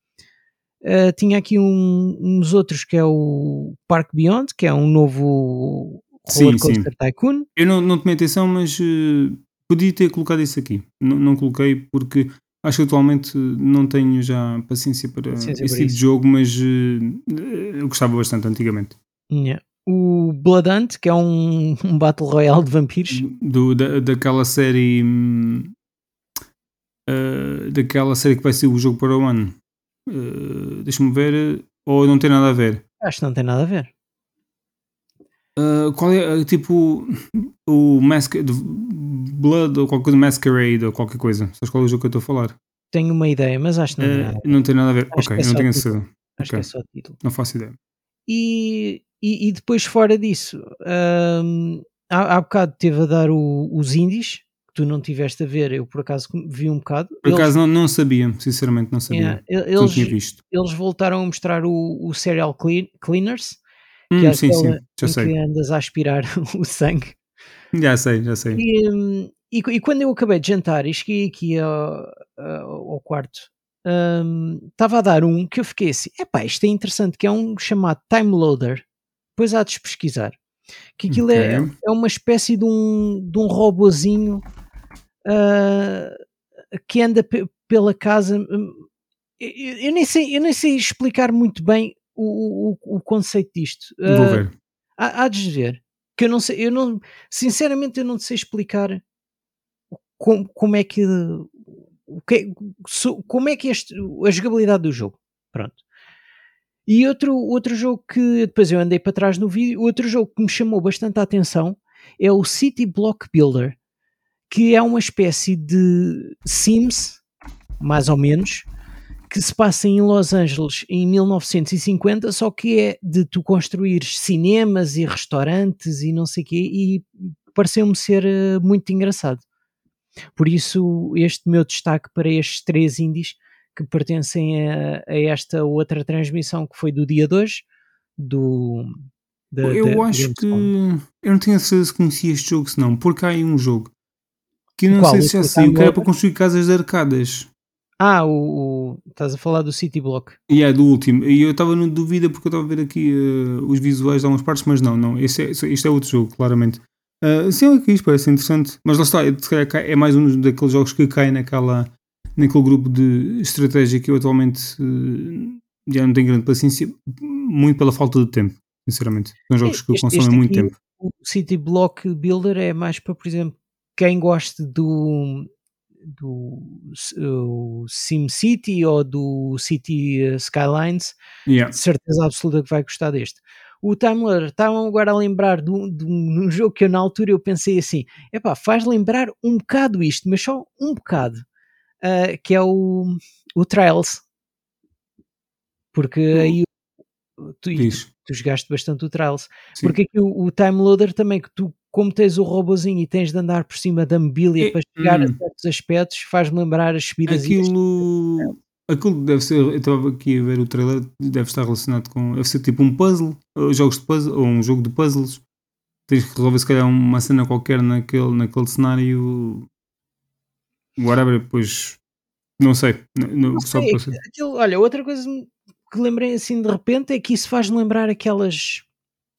Uh, tinha aqui um, uns outros que é o Park Beyond, que é um novo Roller Coaster Tycoon. Eu não, não tomei atenção, mas uh, podia ter colocado isso aqui. Não, não coloquei porque Acho que atualmente não tenho já paciência para paciência esse tipo de jogo, mas uh, eu gostava bastante antigamente. Yeah. O Blood Hunt, que é um, um Battle Royale de vampiros. Do, da, daquela série. Uh, daquela série que vai ser o jogo para o ano. Uh, Deixa-me ver. Ou não tem nada a ver? Acho que não tem nada a ver. Uh, qual é, tipo, o Masquerade, Blood ou qualquer coisa, Masquerade ou qualquer coisa? Sabes qual é o jogo que eu estou a falar? Tenho uma ideia, mas acho que não tem nada a ver. Não tem nada a ver, acho ok, é não tenho certeza. Acho okay. que é só título. Não faço ideia. E, e, e depois, fora disso, um, há, há bocado teve a dar o, os indies, que tu não tiveste a ver, eu por acaso vi um bocado. Por acaso não, não sabia, sinceramente não sabia. Yeah, eles, eles voltaram a mostrar o, o Serial Clean, Cleaners, hum, que é sim, sim, já sei. que andas a aspirar o sangue. Já sei, já sei. E, hum, e, e, quando eu acabei de jantar e cheguei aqui ao, ao quarto, estava um, a dar um que eu fiquei assim: epá, isto é interessante, que é um chamado Time Loader. Depois há de pesquisar. Que aquilo é, okay. é, é uma espécie de um, de um robozinho uh, que anda pela casa. Hum, eu, eu, nem sei, eu nem sei explicar muito bem o, o, o conceito disto. Uh, Vou ver. Há, há de ver. Que eu não sei, eu não, sinceramente, eu não sei explicar como, como é que o que, como é que este, a jogabilidade do jogo. Pronto. E outro, outro jogo que depois eu andei para trás no vídeo, outro jogo que me chamou bastante a atenção é o City Block Builder, que é uma espécie de Sims, mais ou menos, que se passa em Los Angeles em 1950, só que é de tu construir cinemas e restaurantes e não sei o quê, e pareceu-me ser eh, muito engraçado. Por isso, este meu destaque para estes três indies que pertencem a, a, esta outra transmissão que foi do dia de hoje, do. Da, eu da, acho que. Eu não tinha certeza se conhecia este jogo, senão, porque há aí um jogo que eu não Qual? sei se já sei, que era para construir casas de arcadas. Ah, o, o, estás a falar do City Block. E yeah, é do último. E eu estava na dúvida porque eu estava a ver aqui uh, os visuais de algumas partes, mas não, não. Este é, este é outro jogo, claramente. Uh, sim, é que isto parece interessante. Mas lá está, é mais um daqueles jogos que cai naquela naquele grupo de estratégia que eu atualmente uh, já não tenho grande paciência, muito pela falta de tempo, sinceramente. São jogos que este, consomem muito tempo. O City Block Builder é mais para, por exemplo, quem gosta do do SimCity ou do City Skylines, yeah. de certeza absoluta que vai gostar deste. O Timeler estavam agora a lembrar de um, de um, jogo que eu na altura eu pensei assim, epá, faz lembrar um bocado isto, mas só um bocado uh, que é o, o Trials. Porque hum. aí tu, tu jogaste bastante o Trials. Sim. Porque aqui o, o, Time Loader também, que tu, como tens o robozinho e tens de andar por cima da mobília e, para chegar hum. a certos aspectos, faz-me lembrar as subidas Aquilo. Aquilo deve ser, eu estava aqui a ver o trailer, deve estar relacionado com, deve ser tipo um puzzle, jogos de puzzle, ou um jogo de puzzles. Tens que resolver se calhar uma cena qualquer naquele, naquele cenário whatever, depois não sei. Não, não só sei, aquilo, olha, outra coisa que lembrei assim de repente é que isso faz lembrar aquelas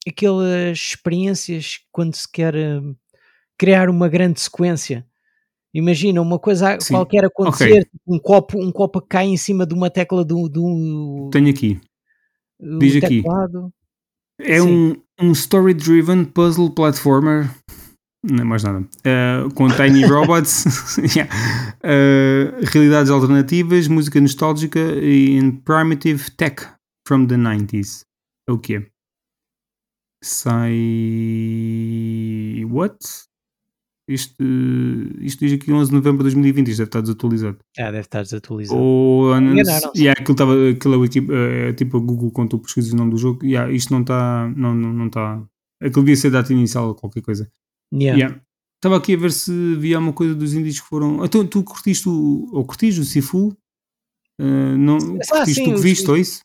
aquelas experiências quando se quer uh, criar uma grande sequência. Imagina uma coisa Sim. qualquer acontecer, okay. Tipo um copo, um copo cai em cima de uma tecla do, do Tenho aqui. Diz aqui. É um, um story-driven puzzle platformer não é mais nada. Uh, com Tiny Robots, yeah. uh, realidades alternativas, música nostálgica e primitive tech from the 90s. É o quê? Sai. What? Isto, isto diz aqui 11 de novembro de 2020, isto deve estar desatualizado. Ah, deve estar desatualizado. Ou, yeah, aquilo estava, aquilo é, é tipo a Google quando tu pesquisas o nome do jogo, yeah, isto não está, não, não, não está, aquilo devia ser data inicial ou qualquer coisa. Yeah. Yeah. Estava aqui a ver se via uma coisa dos índios que foram. Então, tu curtiste o. Ou curtiste o Sifu? Uh, não, ah, curtiste sim, o que viste, ou isso?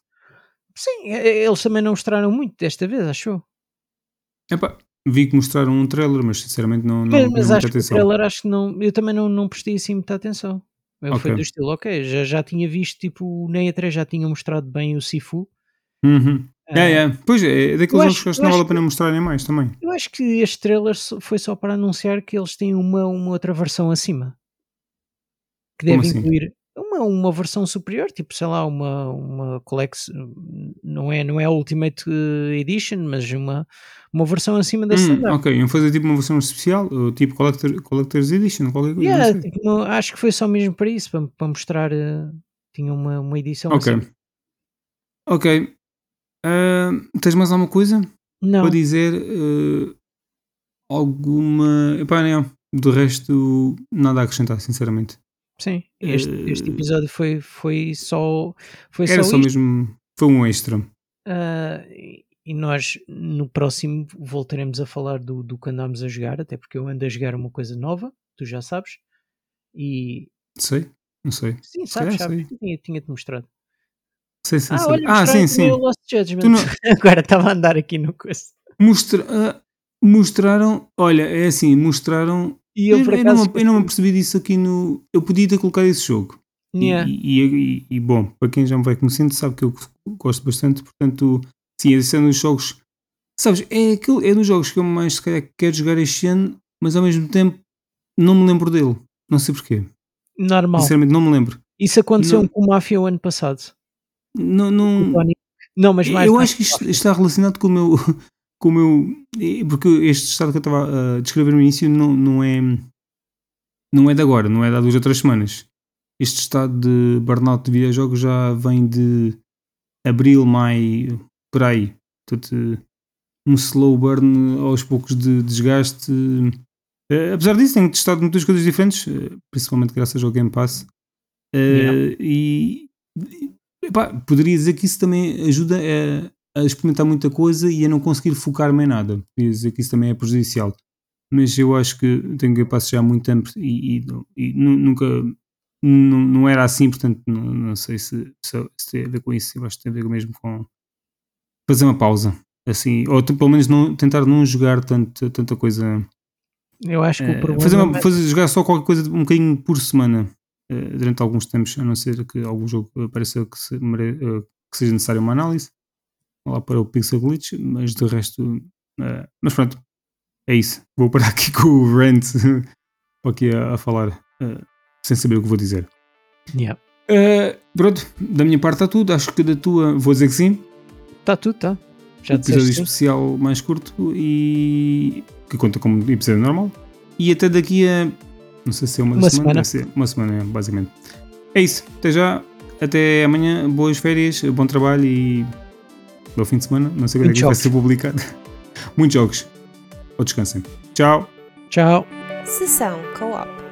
Sim, eles também não mostraram muito desta vez, achou? Epá, vi que mostraram um trailer, mas sinceramente não, não mas, acho que atenção. o trailer acho que não. Eu também não, não prestei assim muita atenção. Eu okay. Foi do estilo, ok, já, já tinha visto, tipo, nem a 3 já tinha mostrado bem o Sifu. Uhum. É, é. Pois é, é daqueles jogos que acho que não vale a pena mostrarem mais também. Eu acho que este trailer foi só para anunciar que eles têm uma, uma outra versão acima. Que deve assim? incluir. uma, uma versão superior, tipo, sei lá, uma, uma collection, não é, não é a Ultimate Edition, mas uma, uma versão acima da Hum, standard. ok, iam fazer tipo uma versão especial, tipo Collector, Collector's Edition, qualquer coisa. Yeah, sei. tipo, uma- acho que foi só mesmo para isso, para, para mostrar, eh, tinha uma, uma edição Ok. assim. Ok. Ah, tens mais alguma coisa Não, para dizer? ah, alguma. Epá, não. Do resto, nada a acrescentar, sinceramente. sim, este, este Eh, episódio foi, foi só, foi Era só só mesmo. Foi um extra. E- nós no próximo voltaremos a falar do, do que andámos a jogar, até porque eu ando a jogar uma coisa nova, tu já sabes. E Sei? Não sei. sim, sabes, sabes, tinha- tinha-te mostrado. Sei, sei, Ah, sei. olha, Ah, sim, sim. não- Agora estava a andar aqui no coisa. Mostra, ah, mostraram. Olha, é assim, mostraram. E Eu, eu, eu não, eu não me apercebi disso aqui no. Eu podia ter colocado esse jogo. E- Yeah. E, e- e, bom, para quem já me vai conhecendo, sabe que eu gosto bastante, portanto, sim, esse é um dos jogos. Sabes, é, aquele, é um dos jogos que eu mais se calhar quero jogar este ano, mas ao mesmo tempo não me lembro dele. Não sei porquê. normal. Sinceramente, não me lembro. Isso aconteceu não- com o Mafia o ano passado. Não, não, Não, mas mais eu mais acho que isto está relacionado com o meu. Com o meu porque este estado que eu estava a descrever no início não, não é. Não é de agora, não é de há duas ou três semanas. Este estado de burnout de videojogos já vem de abril, maio, por aí. Portanto, um slow burn aos poucos de desgaste. Eh, apesar disso, tenho testado muitas coisas diferentes, eh, principalmente graças ao Game Pass. Eh, Yeah. E epá, poderia dizer que isso também ajuda a, a experimentar muita coisa e a não conseguir focar-me em nada. Poderia dizer que isso também é prejudicial. Mas eu acho que tenho Game Pass já muito tempo e, e- e nu- nunca. Não, não era assim, portanto, não, não sei se, se, se tem a ver com isso. Eu acho que tem a ver mesmo com fazer uma pausa. Assim, ou pelo menos não, tentar não jogar tanto, tanta coisa Eu acho que o eh, problema fazer, uma- é- fazer- jogar só qualquer coisa um bocadinho por semana durante alguns tempos, a não ser que algum jogo pareça que, se eh, que seja necessário uma análise lá para o Pixel Glitch, mas de resto eh, mas pronto, é isso vou parar aqui com o rant aqui a, a falar eh, sem saber o que vou dizer Yeah. Eh, pronto, da minha parte está tudo acho que da tua, vou dizer que sim Tá tudo, tá. Já um episódio sim? especial mais curto e que conta como episódio normal. E até daqui a não sei se é uma, Uma semana, semana. uma semana, basicamente. É isso, até já, até amanhã, boas férias, bom trabalho e bom fim de semana. Não sei quando é que vai ser publicado. Muitos jogos. Ou descansem. Tchau. Tchau. Sessão Co-op.